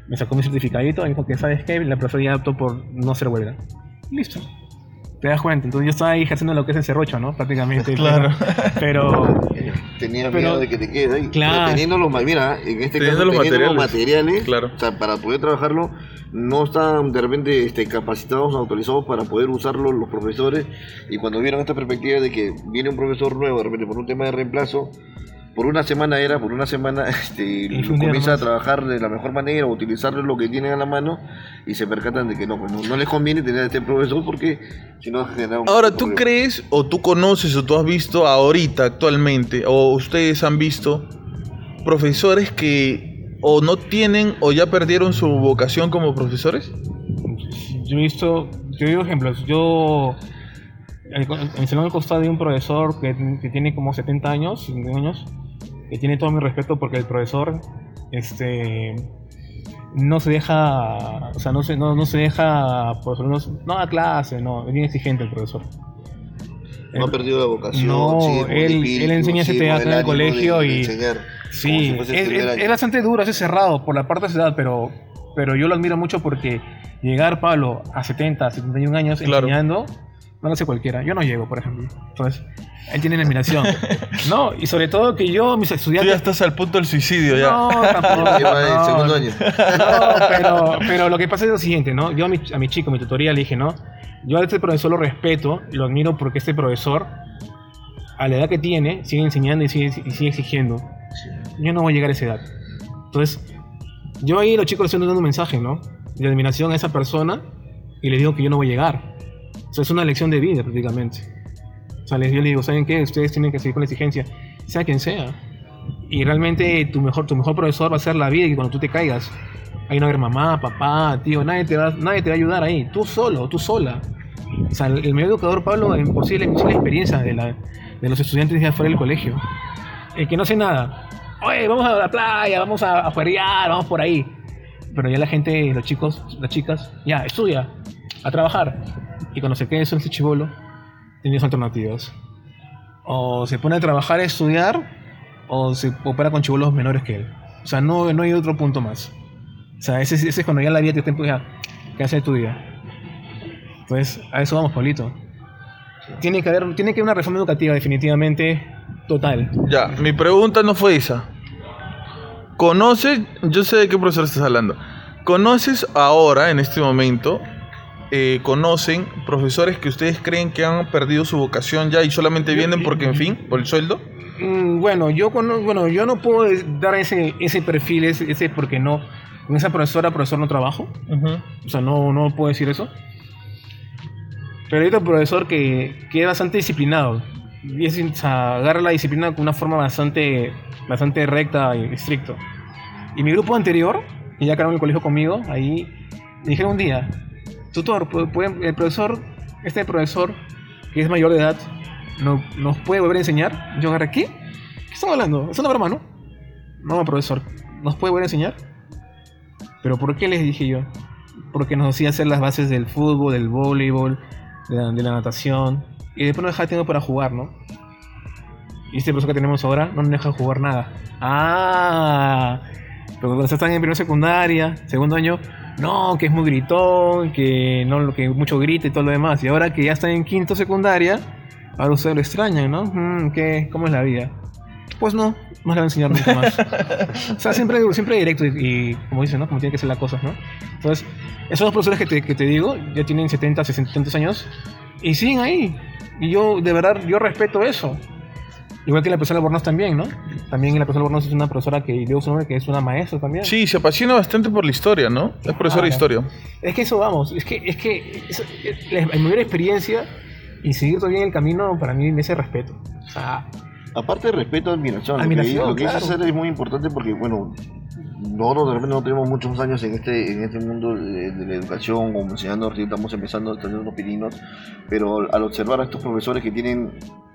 me sacó mi certificadito, me dijo que, ¿sabes qué? La profesora ya optó por no hacer huelga. Listo. Te das cuenta, entonces yo estaba ahí ejerciendo lo que es el serrocho, ¿no? Prácticamente. Claro. Pero, Tenía Pero- miedo de que te quedes ahí. Claro. Pero Teniendo los, mira, en este Teniendo caso, los teniendo los materiales. materiales, Claro. o sea, para poder trabajarlo, no están de repente este, capacitados, autorizados para poder usarlo los profesores. Y cuando vieron esta perspectiva de que viene un profesor nuevo, de repente por un tema de reemplazo, por una semana era, por una semana este, comienza a trabajar de la mejor manera, utilizar lo que tienen a la mano y se percatan de que no, pues, no, no les conviene tener a este profesor porque si no genera un Ahora, ¿tú problema. crees o tú conoces o tú has visto ahorita, actualmente, o ustedes han visto profesores que o no tienen o ya perdieron su vocación como profesores? yo he visto, yo digo ejemplos, yo en el salón al costado de un profesor que, que tiene como 70 años, 50 años, que tiene todo mi respeto porque el profesor este no se deja, o sea, no se, no, no se deja, por ejemplo, no, no da clase, no, es bien exigente el profesor. No ha perdido la vocación. No, él- él enseña con teatro en el de- colegio de y- enseñar, como Sí, si es, bastante duro, es cerrado por la parte de esa edad, pero, pero yo lo admiro mucho porque llegar, Pablo, a 70, 71 años Claro. enseñando, no lo hace cualquiera. Yo no llego, por ejemplo. Entonces, él tiene mi admiración. no, y sobre todo que yo, mis Tú ya estudiantes... estás al punto del suicidio, ya. No, tampoco. No, segundo año. no, pero, pero lo que pasa es lo siguiente, ¿no? Yo a mi, a mi chico, mi tutoría, le dije, ¿no? Yo a este profesor lo respeto, lo admiro porque este profesor, a la edad que tiene, sigue enseñando y sigue, y sigue exigiendo. Yo no voy a llegar a esa edad. Entonces, yo ahí los chicos les estoy dando un mensaje, ¿no? De admiración a esa persona y les digo que yo no voy a llegar. O sea, es una lección de vida prácticamente. O sea, yo les digo, ¿saben qué? Ustedes tienen que seguir con la exigencia, sea quien sea. Y realmente tu mejor, tu mejor profesor va a ser la vida y cuando tú te caigas, ahí no va a haber mamá, papá, tío, nadie te va, nadie te va a ayudar ahí. Tú solo, tú sola. O sea, el, el medio educador Pablo en por la, experiencia de, la, de los estudiantes de afuera del colegio. El que no hace nada. Oye, vamos a la playa, vamos a, a vamos por ahí. Pero ya la gente, los chicos, las chicas, ya, estudia, a trabajar. Y cuando se quede en ese chivolo, tiene dos alternativas. O se pone a trabajar a estudiar, o se opera con chivolos menores que él. O sea, no, no hay otro punto más. O sea, ese, ese es cuando ya la vida te está empujando, ¿qué hace tu día? Entonces, a eso vamos, Pablito. Tiene que haber, tiene que haber una reforma educativa definitivamente total. Ya, mi pregunta no fue esa. ¿Conoces, yo sé de qué profesor estás hablando, ¿conoces ahora, en este momento, eh, conocen profesores que ustedes creen que han perdido su vocación ya y solamente vienen porque, en fin, por el sueldo? Mm, Bueno, yo bueno, yo no puedo dar ese, ese perfil, ese, ese porque no, con esa profesora, profesor no trabajo. O sea, no, no puedo decir eso. Pero hay otro profesor que, que es bastante disciplinado. Y es, o sea, agarra la disciplina con una forma bastante, bastante recta y estricta. Y mi grupo anterior, que ya quedaron en el colegio conmigo, ahí me dijeron un día, tutor, ¿pu- puede- el profesor, este profesor, que es mayor de edad, no, ¿nos puede volver a enseñar? Yo agarré, ¿qué? ¿Qué están hablando? ¿Es una broma, no? No, profesor, ¿nos puede volver a enseñar? ¿Pero por qué les dije yo? Porque nos hacía hacer las bases del fútbol, del voleibol, de la, de la natación. Y después nos dejaba tiempo para jugar, ¿no? Y este profesor que tenemos ahora no nos deja jugar nada. ¡Ah! Pero cuando están en primera secundaria, segundo año, no, que es muy gritón, que no que mucho grita y todo lo demás. Y ahora que ya están en quinto secundaria, ahora ustedes lo extrañan, ¿no? Mm, ¿qué? ¿Cómo es la vida? Pues no, no le voy a enseñar nunca más. o sea, siempre, siempre directo y, como dicen, ¿no? Como tienen que ser las cosas, ¿no? Entonces, esos dos profesores que te, que te digo ya tienen 70, 60 tantos años y siguen ahí. Y yo, de verdad, yo respeto eso. Igual que la profesora Albornoz también, ¿no? También la profesora Albornoz es una profesora que dio su nombre, que es una maestra también. Sí, se apasiona bastante por la historia, ¿no? Es profesora de historia. Es que eso vamos, es que, es que es- es- la mayor experiencia y seguir todavía en el camino para mí me hace respeto. O sea, Aparte de respeto, admiración. Admiración, lo que, lo que claro. hacer es muy importante porque, bueno, nosotros de repente no tenemos muchos años en este en este mundo de, de la educación, como enseñando, estamos empezando a tener unos pininos, pero al observar a estos profesores que tienen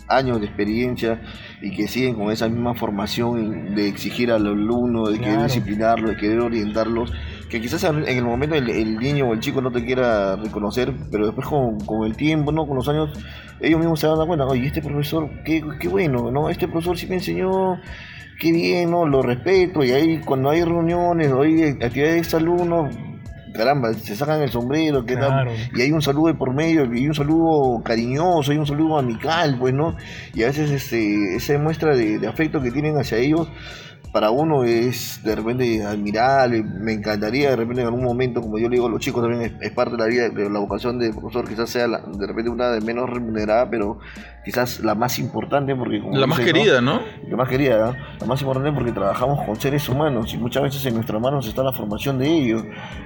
años de experiencia y que siguen con esa misma formación de exigir al alumno, de querer Claro. disciplinarlo, de querer orientarlos, que quizás en el momento el, el niño o el chico no te quiera reconocer, pero después con, con el tiempo, ¿no? con los años, ellos mismos se van a dar cuenta, oye, este profesor, qué, qué bueno, ¿no? Este profesor sí me enseñó, qué bien, ¿no? Lo respeto, y ahí cuando hay reuniones o hay actividades de alumnos, caramba, se sacan el sombrero, ¿qué tal? Claro. y hay un saludo de por medio, y un saludo cariñoso, hay un saludo amical, pues, ¿no? Y a veces este, esa muestra de, de afecto que tienen hacia ellos, para uno es de repente admirable, me encantaría de repente en algún momento, como yo le digo a los chicos también, es, es parte de la vida, de la vocación de profesor, quizás sea la- de repente una de menos remunerada, pero quizás la más importante porque... como La más dicen, ¿no? querida, ¿no? La más querida, ¿no? la más importante porque trabajamos con seres humanos y muchas veces en nuestras manos está la formación de ellos.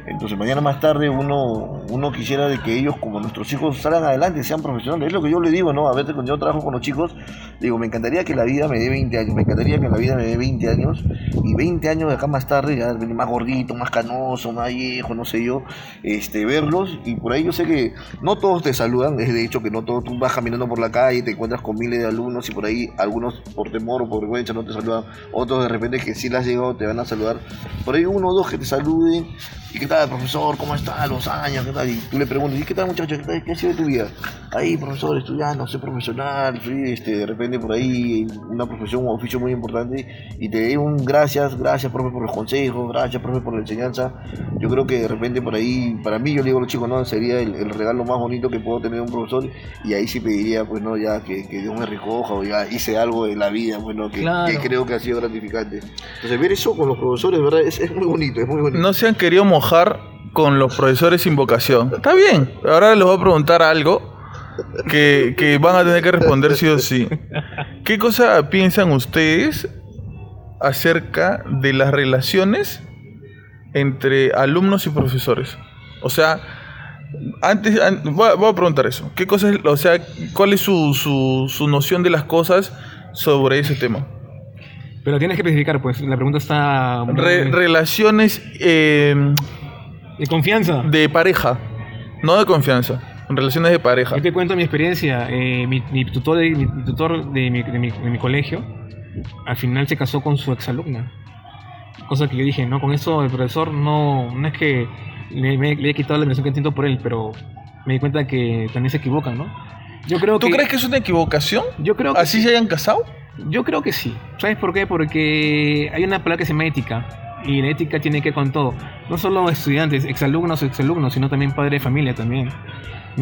Entonces mañana más tarde uno, uno quisiera de que ellos como nuestros hijos salgan adelante, sean profesionales. Es lo que yo le digo, ¿no? A veces cuando yo trabajo con los chicos, digo, me encantaría que la vida me dé 20 años, me encantaría que la vida me dé 20 años y 20 años de acá más tarde, ya venir más gordito, más canoso, más viejo, no sé yo, este, verlos y por ahí yo sé que no todos te saludan, es de hecho que no todos, tú vas caminando por la calle te encuentras con miles de alumnos y por ahí algunos por temor o por vergüenza no te saludan, otros de repente que sí las has llegado te van a saludar, por ahí uno o dos que te saluden. Y qué tal profesor, cómo está, los años, qué tal, y tú le preguntas, ¿y qué tal muchacho, qué, tal? ¿Qué ha sido tu vida? Ahí profesor, estudiando, soy profesional, soy este, de repente por ahí una profesión o oficio muy importante. Y te doy un gracias, gracias profe por los consejos, gracias profe por la enseñanza, yo creo que de repente por ahí, para mí yo le digo a los chicos, no, sería el, el regalo más bonito que puedo tener un profesor. Y ahí sí pediría, pues no, ya que, que Dios me recoja o ya hice algo de la vida, bueno, que, Claro. que creo que ha sido gratificante. Entonces ver eso con los profesores, ¿verdad? Es, es muy bonito, es muy bonito. No se han querido mojar con los profesores sin vocación. Está bien. Ahora les voy a preguntar algo que, que van a tener que responder sí o sí. ¿Qué cosa piensan ustedes acerca de las relaciones entre alumnos y profesores? O sea, antes, an- voy, a, voy a preguntar eso. ¿Qué cosa es, o sea, cuál es su, su, su noción de las cosas sobre ese tema? pero tienes que especificar, pues la pregunta está Re- relaciones eh, de confianza. de pareja, no de confianza, relaciones de pareja. Yo te cuento mi experiencia. eh, mi, mi tutor, de, mi tutor de, mi, de mi- de mi colegio al final se casó con su exalumna. Cosa que yo dije, no, con eso el profesor no, no es que le, me- le he quitado la admiración que siento por él, pero me di cuenta que también se equivocan, ¿no? Yo creo ¿Tú que, crees que es una equivocación? Yo creo que ¿Así sí. se hayan casado? Yo creo que sí. ¿Sabes por qué? Porque hay una palabra que se llama ética. Y la ética tiene que ver con todo. No solo estudiantes, exalumnos exalumnos, sino también padres de familia también.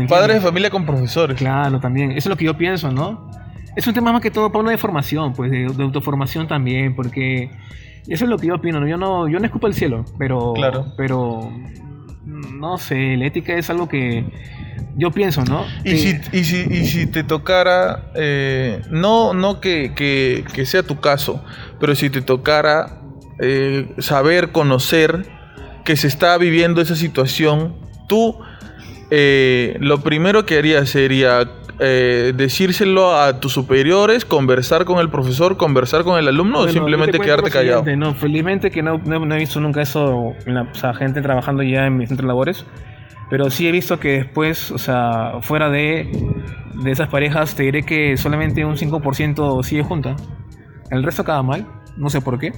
Padres de familia con profesores. Claro, también. Eso es lo que yo pienso, ¿no? Es un tema más que todo, Pablo, de formación, pues, de, de autoformación también, porque eso es lo que yo opino, ¿no? Yo no, yo no escupo el cielo, pero... Claro. Pero... No sé, la ética es algo que yo pienso, ¿no? Y si, y, si, y si te tocara, eh, no, no que, que- que sea tu caso, pero si te tocara eh, saber, conocer que se está viviendo esa situación, tú eh, lo primero que harías sería eh, decírselo a tus superiores, conversar con el profesor, conversar con el alumno o Bueno, simplemente yo te cuento quedarte callado. No, felizmente que no, no- no he visto nunca eso, en la, o sea, gente trabajando ya en mi centro de labores, pero sí he visto que después, o sea, fuera de, de esas parejas, te diré que solamente un 5% sigue junta. El resto acaba mal, no sé por qué,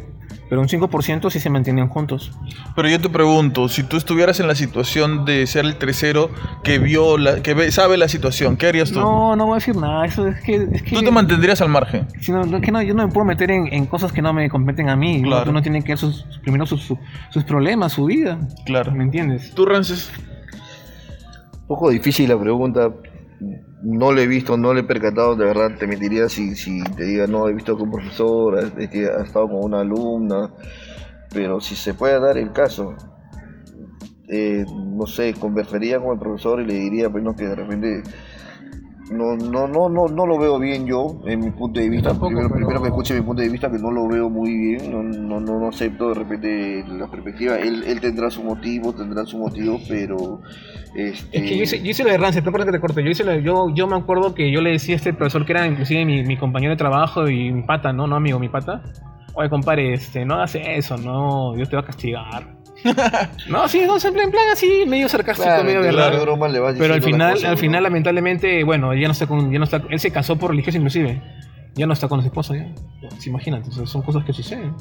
pero un 5% sí se mantienen juntos. Pero yo te pregunto, si tú estuvieras en la situación de ser el tercero que vio, la, que ve- sabe la situación, ¿qué harías tú? No, no voy a decir nada, eso es que... Es que Tú te mantendrías al margen. Si no, que no, yo no me puedo meter en, en cosas que no me competen a mí. ¿no? Claro. Uno tiene que ver sus, primero sus, sus- sus problemas, su vida. Claro. ¿Me entiendes? ¿Tú, Rances? Un poco difícil la pregunta. No le he visto, no le he percatado, de verdad te mentiría si, si te diga, no, he visto que un profesor ha, es que ha estado con una alumna, pero si se puede dar el caso, eh, no sé, conversaría con el profesor y le diría, pues no, que de repente no, no, no, no, no lo veo bien yo, en mi punto de vista. tampoco, primero, pero- primero que escuche mi punto de vista, que no lo veo muy bien, no, no, no, no acepto de repente la perspectiva. Él, él tendrá su motivo, tendrá su motivo, pero... Este, Es que yo hice, yo hice lo de Rancid, perdón que te corte. Yo, hice lo de- yo, yo me acuerdo que yo le decía a este profesor que era inclusive mi, mi compañero de trabajo y mi pata, ¿no? No amigo, mi pata. Oye, compadre, este, no hagas eso, no, Dios te va a castigar. no, sí, no, en plan, en plan así, medio sarcástico, claro, medio le vas Pero al final, al ¿no? final, lamentablemente, bueno, ya no está con, ya no está, él se casó por religioso inclusive. Ya no está con su esposa, ya. Sí, imagínate, o sea, son cosas que suceden.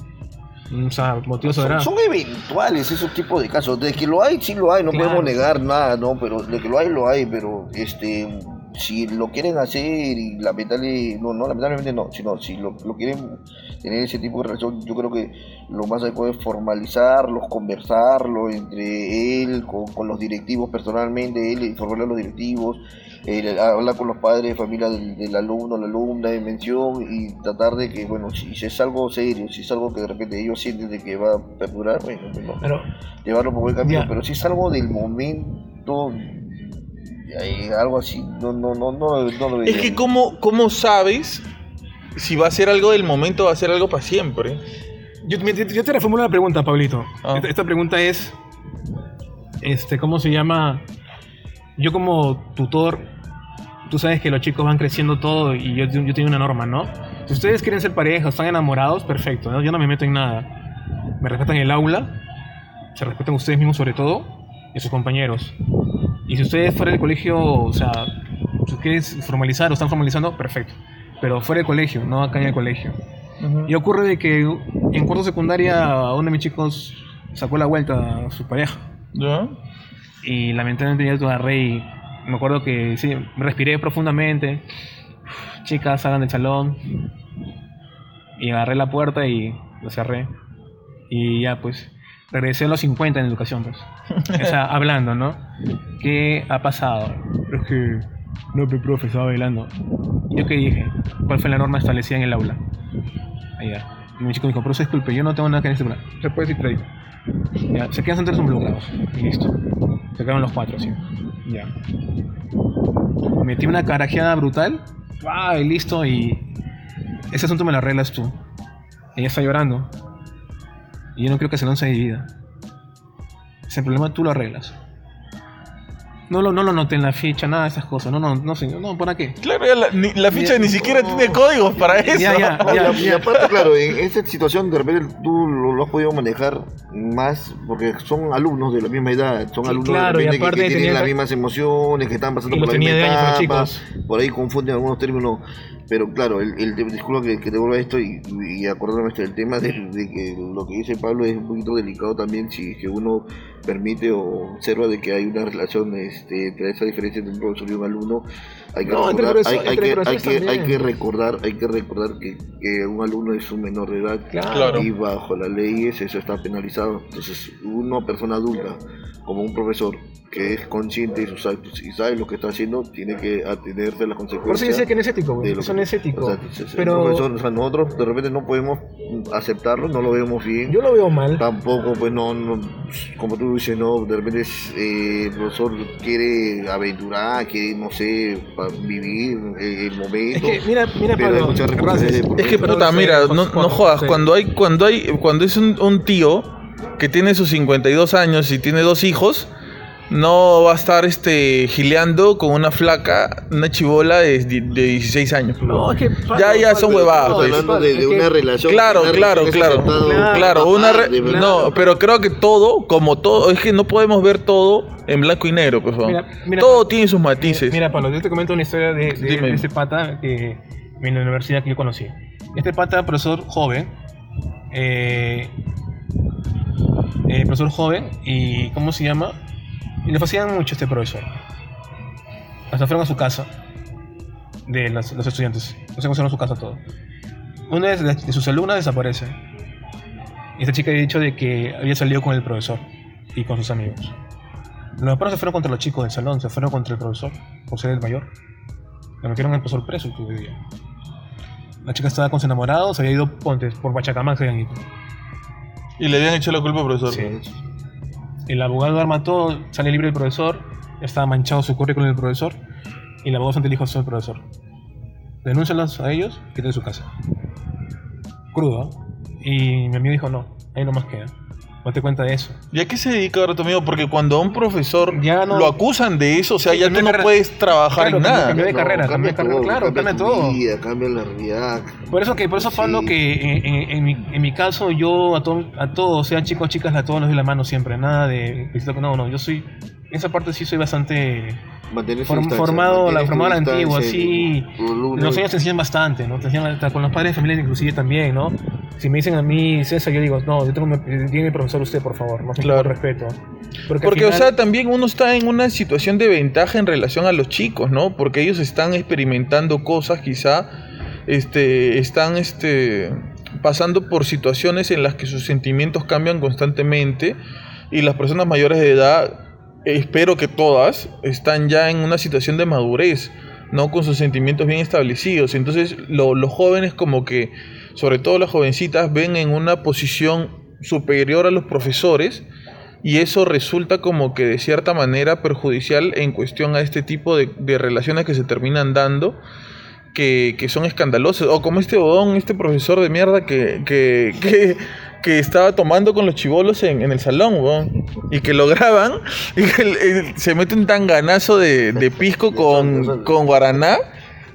O sea, motivos Son, son eventuales esos tipos de casos. De que lo hay, sí lo hay, no Claro. podemos negar nada, ¿no? Pero de que lo hay, lo hay, pero este si lo quieren hacer y lamentable, no, no, lamentablemente no, sino si lo, lo quieren tener ese tipo de relación, yo creo que lo más adecuado es formalizarlos, conversarlo entre él, con, con los directivos personalmente, él informarle a los directivos, eh, hablar con los padres de familia del, del alumno, la alumna de mención y tratar de que, bueno, si, si es algo serio, si es algo que de repente ellos sienten de que va a perdurar, bueno, bueno, Pero, llevarlo por buen camino, Ya. pero si es algo del momento, algo así, no, no, no, no, no lo Es vería. que ¿cómo, cómo sabes si va a ser algo del momento o va a ser algo para siempre? Yo, te reformulo la pregunta, Pablito. Ah. Esta, esta pregunta es, este, ¿cómo se llama? Yo como tutor, tú sabes que los chicos van creciendo todo y yo, yo tengo una norma, ¿no? Si ustedes quieren ser pareja, están enamorados, perfecto, ¿no? yo no me meto en nada. Me respetan el aula, se respetan ustedes mismos sobre todo y sus compañeros. Y si ustedes fuera del colegio, o sea, si quieren formalizar o están formalizando, perfecto. Pero fuera del colegio, no acá en el colegio. Y ocurre de que en cuarto secundaria uno de mis chicos sacó la vuelta a su pareja. ¿Ya? Y lamentablemente ya lo agarré y me acuerdo que sí, respiré profundamente. Chicas, salgan del salón. Y agarré la puerta y lo cerré. Y ya pues, regresé a los 50 en educación pues. O sea, hablando, ¿no? ¿Qué ha pasado? Es que, no, pero profe, estaba bailando. ¿Y yo qué dije? ¿Cuál fue la norma establecida en el aula? Allá. Y mi chico me dijo, profesor, disculpe, yo no tengo nada que decir. Se puede decir, digo. Ya, se quedan son tres involucrados. Y listo. Se quedaron los cuatro, sí. Ya. Metí una carajeada brutal. ¡Ah! Y listo. Y ese asunto me lo arreglas tú. Ella está llorando. Y yo no creo que se lance de vida. Ese problema tú lo arreglas. No lo, no lo noté en la ficha, nada de esas cosas. No, no, no, señor. No, ¿para qué? Claro, ya la, ni- la ficha Ya, ni siquiera no. tiene códigos para eso. Ya, ya, No, ya, y, aparte, claro, en esta situación de repente tú lo, lo has podido manejar más porque son alumnos de la misma edad, son Sí, alumnos claro, de y repente que- aparte que, tienen las mismas emociones, que están pasando por la misma etapa, por ahí confunden algunos términos, pero claro, el, el, disculpa que, que te vuelva a esto y, y acordarme este, el tema de, de que lo que dice Pablo es un poquito delicado también si que uno permite o observa de que hay una relación este, entre esa diferencia entre un profesor y un alumno hay que No, recordar, hay, que, hay, que, hay que recordar hay que recordar que, que un alumno es un menor de edad Claro. y bajo las leyes eso está penalizado entonces una persona adulta como un profesor que es consciente de sus actos y sabe lo que está haciendo tiene que atenerse a las Por eso consecuencias decía que no es ético, de lo Eso que- no es ético. o sea, es- es- pero profesor, o sea, nosotros de repente no podemos aceptarlo no lo vemos bien yo lo veo mal. Tampoco, pues no, no, como tú dices, no, de repente eh, el profesor quiere aventurar, quiere, no sé, vivir el momento. Es que, mira, mira, Pero hay Pablo. muchas por Es que Pero puta, mira, no, no jodas, sí. cuando hay, cuando hay, cuando es un, un tío que tiene sus 52 años y tiene dos hijos, no va a estar este gileando con una flaca, una chivola de, de 16 años. No, es que. Ya, ya son huevadas, Estamos pues. hablando de, de una relación. Claro, una claro, relación claro, Claro, Claro, una re- verdad. no, pero creo que todo, como todo, es que no podemos ver todo en blanco y negro, por favor. Mira, mira, todo Pablo, tiene sus matices. Mira, Pablo, yo te comento una historia de, de, este pata que, en la universidad que yo conocí. Este pata, profesor joven, eh, eh, profesor joven, y ¿cómo se llama? Y le fascinan mucho este profesor. Hasta fueron a su casa, de los, los estudiantes. Se fueron a su casa todo. Una de, sus alumnas desaparece. Esta chica había dicho de que había salido con el profesor y con sus amigos. Los padres se fueron contra los chicos del salón, se fueron contra el profesor, por ser el mayor. Le metieron al profesor preso el día. La chica estaba con su enamorado, se había ido por Pachacamán, se habían ido. Y le habían hecho la culpa al profesor. Sí. El abogado arma todo, sale libre el profesor, estaba manchado su currículum del profesor. Y el abogado Santi le dijo al profesor, denúncialos a ellos, que de su casa. Crudo. Y mi amigo dijo, no, ahí nomás queda. Date cuenta de eso. ¿Y a qué se dedica ahora tu amigo? Porque cuando a un profesor Ya no- lo acusan de eso, o sea, ya tú de no carrera. puedes trabajar Claro, en nada. cambió de carrera, cambia de carrera, claro, cambia tu todo. vida, cambia la realidad. Por eso que por eso Sí. Pablo que en, en- en mi, en mi caso yo a, to- a todos, sean chicos o chicas, a todos les doy la mano siempre, nada de no, no, yo soy esa parte sí soy bastante Form- formado, la formado la antigua, sí. Los años te enseñan bastante, ¿no? Te enseñan hasta con los padres de familia inclusive también, ¿no? Si me dicen a mí, César, yo digo, no, yo tengo mi, tiene profesor usted, por favor, no Claro. respeto. Porque, Porque, o sea, también uno está en una situación de ventaja en relación a los chicos, ¿no? Porque ellos están experimentando cosas, quizá, este, están, este, pasando por situaciones en las que sus sentimientos cambian constantemente y las personas mayores de edad, espero que todas, están ya en una situación de madurez, ¿no? Con sus sentimientos bien establecidos. Entonces, lo- los jóvenes como que, sobre todo las jovencitas, ven en una posición superior a los profesores y eso resulta como que de cierta manera perjudicial en cuestión a este tipo de, de relaciones que se terminan dando que, que son escandalosas o como este bodón, este profesor de mierda que, que, que, que estaba tomando con los chivolos en, en el salón weón, y que lo graban y que el- el- se mete un tanganazo de, de pisco con, con guaraná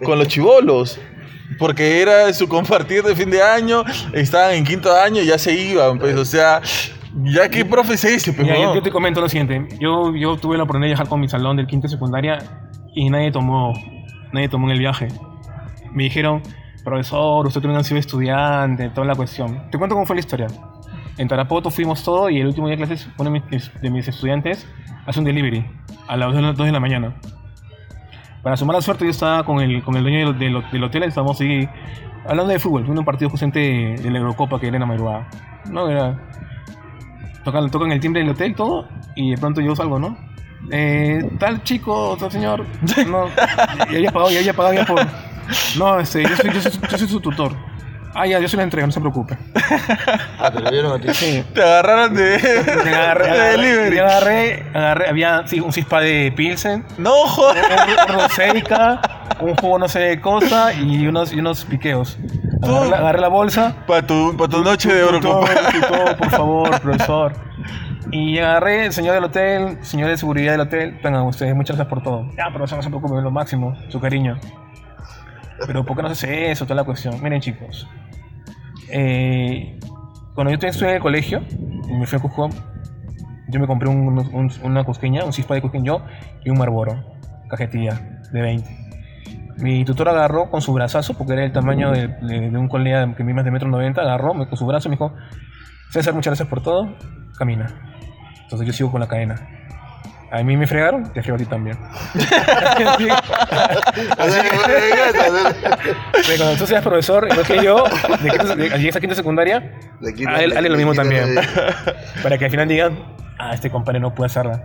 con los chivolos porque era su compartir de fin de año, estaban en quinto año y ya se iban, pues, o sea, ya qué profe es ese, pues, Mira, yo, yo te comento lo siguiente. Yo, yo tuve la oportunidad de viajar con mi salón del quinto de secundaria y nadie tomó, nadie tomó en el viaje. Me dijeron, profesor, usted también ha sido estudiante, toda la cuestión. Te cuento cómo fue la historia. En Tarapoto fuimos todo y el último día de clases, uno de mis, de mis estudiantes hace un delivery a las 2 de la mañana. Para su mala suerte, yo estaba con el, con el dueño del, del- del hotel, estábamos ahí hablando de fútbol, viendo un partido justamente de la Eurocopa que era en la madrugada. No, era tocan, tocan el timbre del hotel, todo, y de pronto yo salgo, ¿no? Eh, tal chico, tal señor, no, ya había pagado, ya había pagado ya por... No, este, yo soy, yo soy, yo soy su tutor. Ah, ya, yo se la entrego, no se preocupe. Ah, te lo dieron a ti. Sí. Te agarraron de, Me agarré, de delivery. yo agarré, agarré, había sí, un cispa de Pilsen, No, joder. un roseica, un jugo no sé de cosa y unos, y unos piqueos. Agarré la, agarré la bolsa, Para tu, pa' tu noche de oro, Tutor, compa. tutor, por favor, profesor. Y agarré señor del hotel, señor de seguridad del hotel. Vengan ustedes, muchas gracias por todo. Ya, profesor, no se preocupe, lo máximo, su cariño. Pero ¿por qué no se hace eso? Toda la cuestión. Miren, chicos. eh, cuando yo estuve en el colegio, me fui a Cusco, yo me compré un- un- una cusqueña, un cispa de cusqueño y un marboro, cajetilla de 20. Mi tutor agarró con su brazazo, porque era el tamaño de, de- de un colega que mide más de metro noventa, agarró con su brazo y me dijo, César, muchas gracias por todo, camina. Entonces yo sigo con la cadena. A mí me fregaron, te frego a ti también. Pero cuando tú seas profesor, igual que yo, de quinta, de, llegues a quinta secundaria, de lo mismo también. Para que al final digan, ah, este compadre no puede hacerla.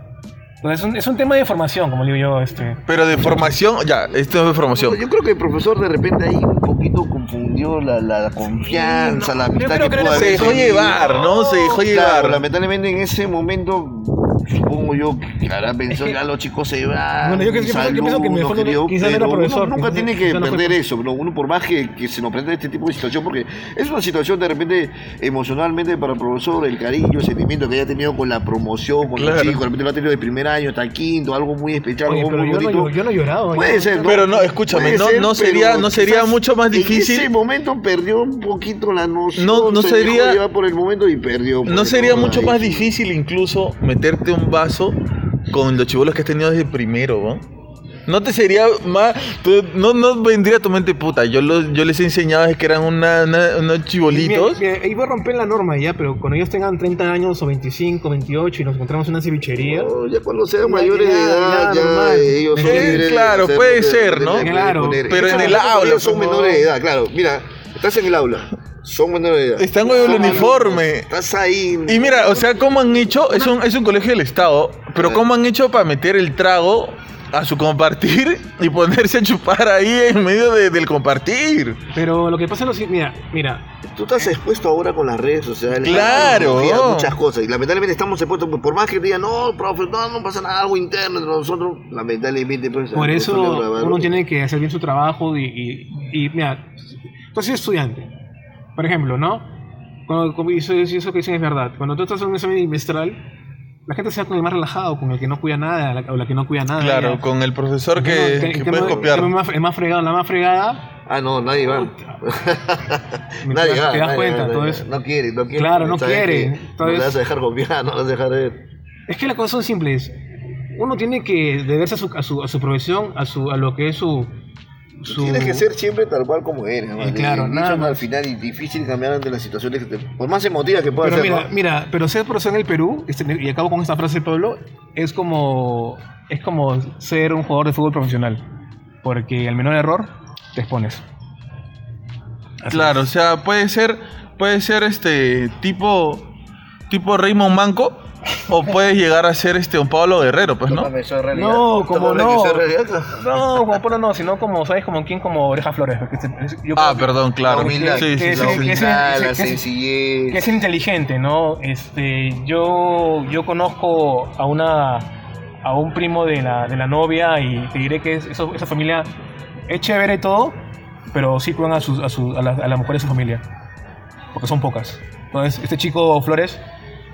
Entonces es un, es un tema de formación, como digo yo. Este. Pero de formación, ya, esto es de formación. Yo creo que el profesor de repente ahí un poquito confundió la, la confianza, Sí, no, la amistad que que pudo Se dejó llevar, ¿no? Se dejó Claro, llevar. lamentablemente en ese momento, supongo yo que pensado que- ya los chicos se van. Bueno, yo que- pienso- que alumnos, mejor no- querido, quizá no era pero uno profesor, nunca tiene que no perder eso, pero uno por más que, que se nos presente este tipo de situación, porque es una situación de repente emocionalmente para el profesor, el cariño, el sentimiento que haya tenido con la promoción, con Claro. los chicos, de repente lo ha tenido de primer año hasta quinto, algo muy especial, Oye, algo pero muy yo no, bonito. yo, yo no he llorado. Puede ser, ¿no? Pero no, escúchame, no- ser, no sería- no sería mucho más En difícil- ese momento perdió un poquito la noción. No- no se sería- dejó llevar por el momento y perdió. ¿No pues, sería mucho Ahí más difícil incluso meterte un vaso con los chibolos que has tenido desde primero, ¿no? ¿No te sería más... tú- no, no vendría a tu mente, puta, yo, los, yo les he enseñado desde que eran una- una- unos chibolitos. Mira, mira, iba a romper la norma ya, pero cuando ellos tengan 30 años o 25, 28 y nos encontramos en una cevichería. No, ya cuando sean mayores ya, de edad, ya, ellos son de claro, puede ser, ¿no? Claro, pero en el aula, ellos son menores no. de edad, claro. Mira, estás en el aula, son menores de edad. Están con el uniforme. Estás ahí. Y mira, o sea, ¿cómo han hecho? Es un, es un colegio del Estado, pero ¿cómo han hecho para meter el trago a su compartir y ponerse a chupar ahí en medio de- del compartir. Pero lo que pasa es lo siguiente, mira, mira, Tú estás expuesto ahora con las redes sociales, Claro. la tecnología, muchas cosas. Y lamentablemente estamos expuestos, por más que digan, no, profe, no, no pasa nada, algo interno entre nosotros, lamentablemente, pues. por no eso uno tiene que hacer bien su trabajo y, y, y, mira, tú has sido estudiante, por ejemplo, ¿no? Cuando, como- y eso, y eso que dicen es verdad, cuando tú estás en un examen bimestral, la gente se va con el más relajado, con el que no cuida nada, la- o la que no cuida nada. Claro, ya. con el profesor ¿En que, que puedes mo- copiar. en más- El más fregado, la más fregada, Ah, no, nadie va. nadie te va. das nadie cuenta, nadie entonces... va. no quiere, no quiere. Claro, no quiere, que entonces- No le vas a dejar copiar, no le vas a dejar ver. Es que las cosas son simples. Uno tiene que deberse a su, a su, a su profesión, a, su, a lo que es su... su Tienes que ser siempre tal cual como eres. ¿no? Eh, claro, Y nada más. Al final, y difícil cambiar ante las situaciones que te, por más emotivas que puedan Pero ser. mira, ¿no? mira, pero ser profesor en el Perú, este, y acabo con esta frase de Pablo, es como, es como ser un jugador de fútbol profesional. Porque al menor error, te expones. Así Claro, o sea, puede ser, puede ser este tipo, tipo Raymond Manco, o puedes llegar a ser este un Pablo Guerrero, pues, ¿no? No, como no. No, como Pablo no, sino como, ¿sabes? Como quien como Oreja Flores. yo Ah, perdón, claro. La humildad, Sí, sí, que la sencillez. es inteligente, ¿no? Este, yo, yo conozco a una a un primo de la, de la novia y te diré que es- eso- esa familia es chévere y todo, pero sí cuidan a, sus- a, su- a, la, a la mujer de su familia, porque son pocas. Entonces, este chico Flores,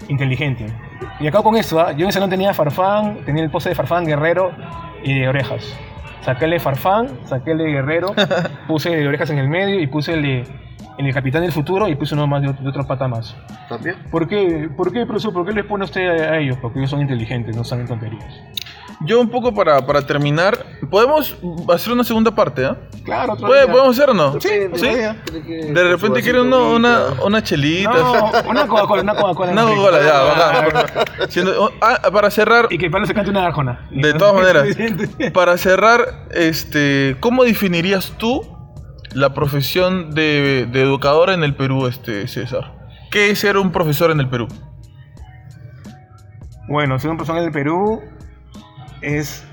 inteligente. Y acabo con esto, ¿ah? yo en ese salón tenía Farfán, tenía el pose de Farfán, Guerrero y de Orejas. Saquéle Farfán, saquéle Guerrero, puse de Orejas en el medio y puse el de el de Capitán del Futuro y puse uno más de, de otro pata más. ¿También? ¿Por qué, ¿Por qué, profesor? ¿Por qué les pone usted a, a ellos? Porque ellos son inteligentes, no saben tonterías. Yo un poco para, para terminar, podemos hacer una segunda parte, ¿ah? Claro, otro ¿Puede- día. ¿Podemos hacer o no? Sí, ¿Sí? De repente su quiere vasito uno- una, una chelita. No, una Coca-Cola, una Coca-Cola. Una Coca-Cola, ya, bacán. Siendo- ah, para cerrar, Y que Pablo se cante una arjona. de todas maneras, para cerrar, este, ¿cómo definirías tú la profesión de, de educador en el Perú, este César? ¿Qué es ser un profesor en el Perú? Bueno, ser una persona del Perú es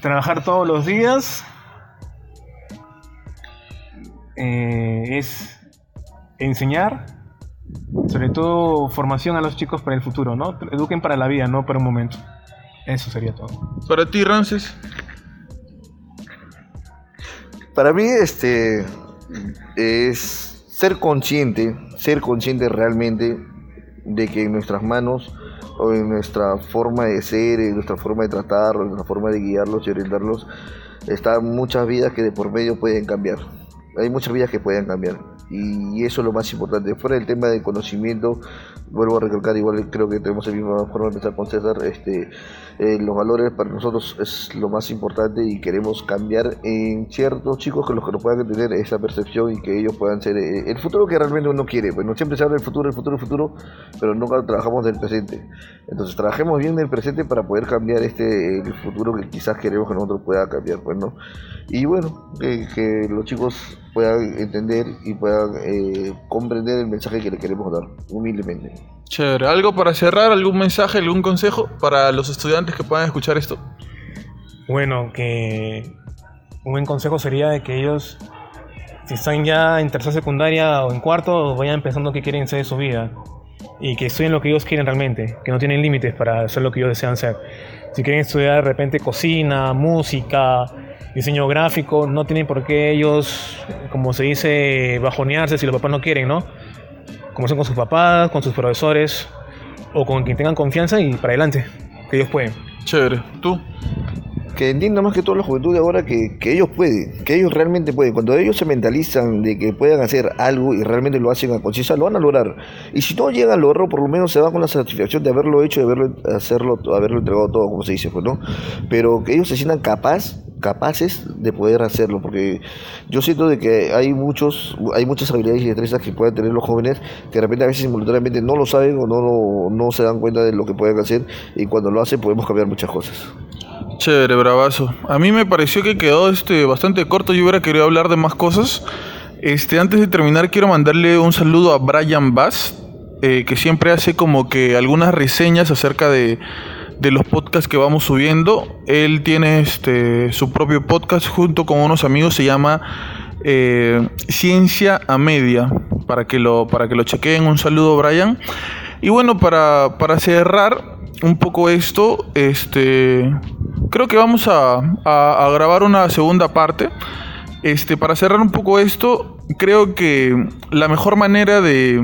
trabajar todos los días, eh, es enseñar, sobre todo formación a los chicos para el futuro, ¿no? Eduquen para la vida, no para un momento. Eso sería todo. Para ti, Rances. Para mí, este es ser consciente, ser consciente realmente de que en nuestras manos o en nuestra forma de ser, en nuestra forma de tratar, en nuestra forma de guiarlos y orientarlos, están muchas vidas que de por medio pueden cambiar. Hay muchas vidas que pueden cambiar. Y eso es lo más importante. Fuera del tema del conocimiento, vuelvo a recalcar, igual creo que tenemos la misma forma de pensar con César, este, eh, los valores para nosotros es lo más importante y queremos cambiar en ciertos chicos que los que nos puedan tener esa percepción y que ellos puedan ser eh, el futuro que realmente uno quiere. Bueno, siempre se habla del futuro, el futuro, el futuro, pero nunca trabajamos del presente. Entonces, trabajemos bien del presente para poder cambiar este el futuro que quizás queremos que nosotros pueda cambiar, pues, ¿no? Y bueno, que, que los chicos puedan entender y puedan eh, comprender el mensaje que le queremos dar, humildemente. Chévere. ¿Algo para cerrar? ¿Algún mensaje, algún consejo para los estudiantes que puedan escuchar esto? Bueno, que un buen consejo sería de que ellos, si están ya en tercera secundaria o en cuarto, vayan pensando qué quieren ser de su vida y que estudien lo que ellos quieren realmente, que no tienen límites para hacer lo que ellos desean ser. Si quieren estudiar de repente cocina, música, diseño gráfico, no tienen por qué ellos, como se dice, bajonearse si los papás no quieren, ¿no? Conversen con sus papás, con sus profesores o con quien tengan confianza y para adelante, que ellos pueden. Chévere. ¿Tú? que entiendan más que todo la juventud de ahora que, que ellos pueden, que ellos realmente pueden. Cuando ellos se mentalizan de que puedan hacer algo y realmente lo hacen a conciencia, lo van a lograr. Y si no llegan a lograrlo, por lo menos se van con la satisfacción de haberlo hecho, de haberlo, hacerlo, haberlo entregado todo, como se dice, pues, ¿no? Pero que ellos se sientan capaz, capaces de poder hacerlo, porque yo siento de que hay muchos, hay muchas habilidades y destrezas que pueden tener los jóvenes que de repente a veces involuntariamente no lo saben o no, no se dan cuenta de lo que pueden hacer y cuando lo hacen podemos cambiar muchas cosas. Chévere, bravazo. A mí me pareció que quedó este bastante corto. Yo hubiera querido hablar de más cosas. Este, antes de terminar, quiero mandarle un saludo a Brian Bass, eh, que siempre hace como que algunas reseñas acerca de, de los podcasts que vamos subiendo. Él tiene este, su propio podcast junto con unos amigos, se llama eh, Ciencia a Media, para que lo, para que lo chequeen. Un saludo, Brian. Y bueno, para, para cerrar un poco esto, este, creo que vamos a, a, a grabar una segunda parte. Este, para cerrar un poco esto, creo que la mejor manera de,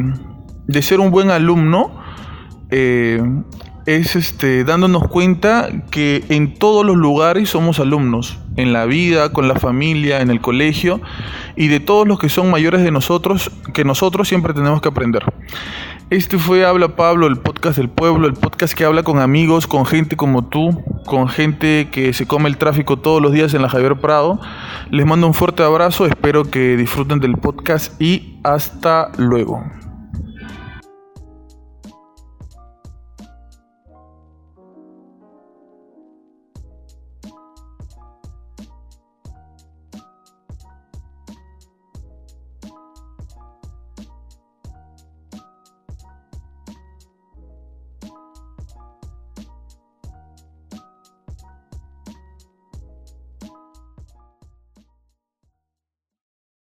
de ser un buen alumno eh, es este, dándonos cuenta que en todos los lugares somos alumnos, en la vida, con la familia, en el colegio, y de todos los que son mayores de nosotros, que nosotros siempre tenemos que aprender. Este fue Habla Pablo, el podcast del pueblo, el podcast que habla con amigos, con gente como tú, con gente que se come el tráfico todos los días en la Javier Prado. Les mando un fuerte abrazo, espero que disfruten del podcast y hasta luego.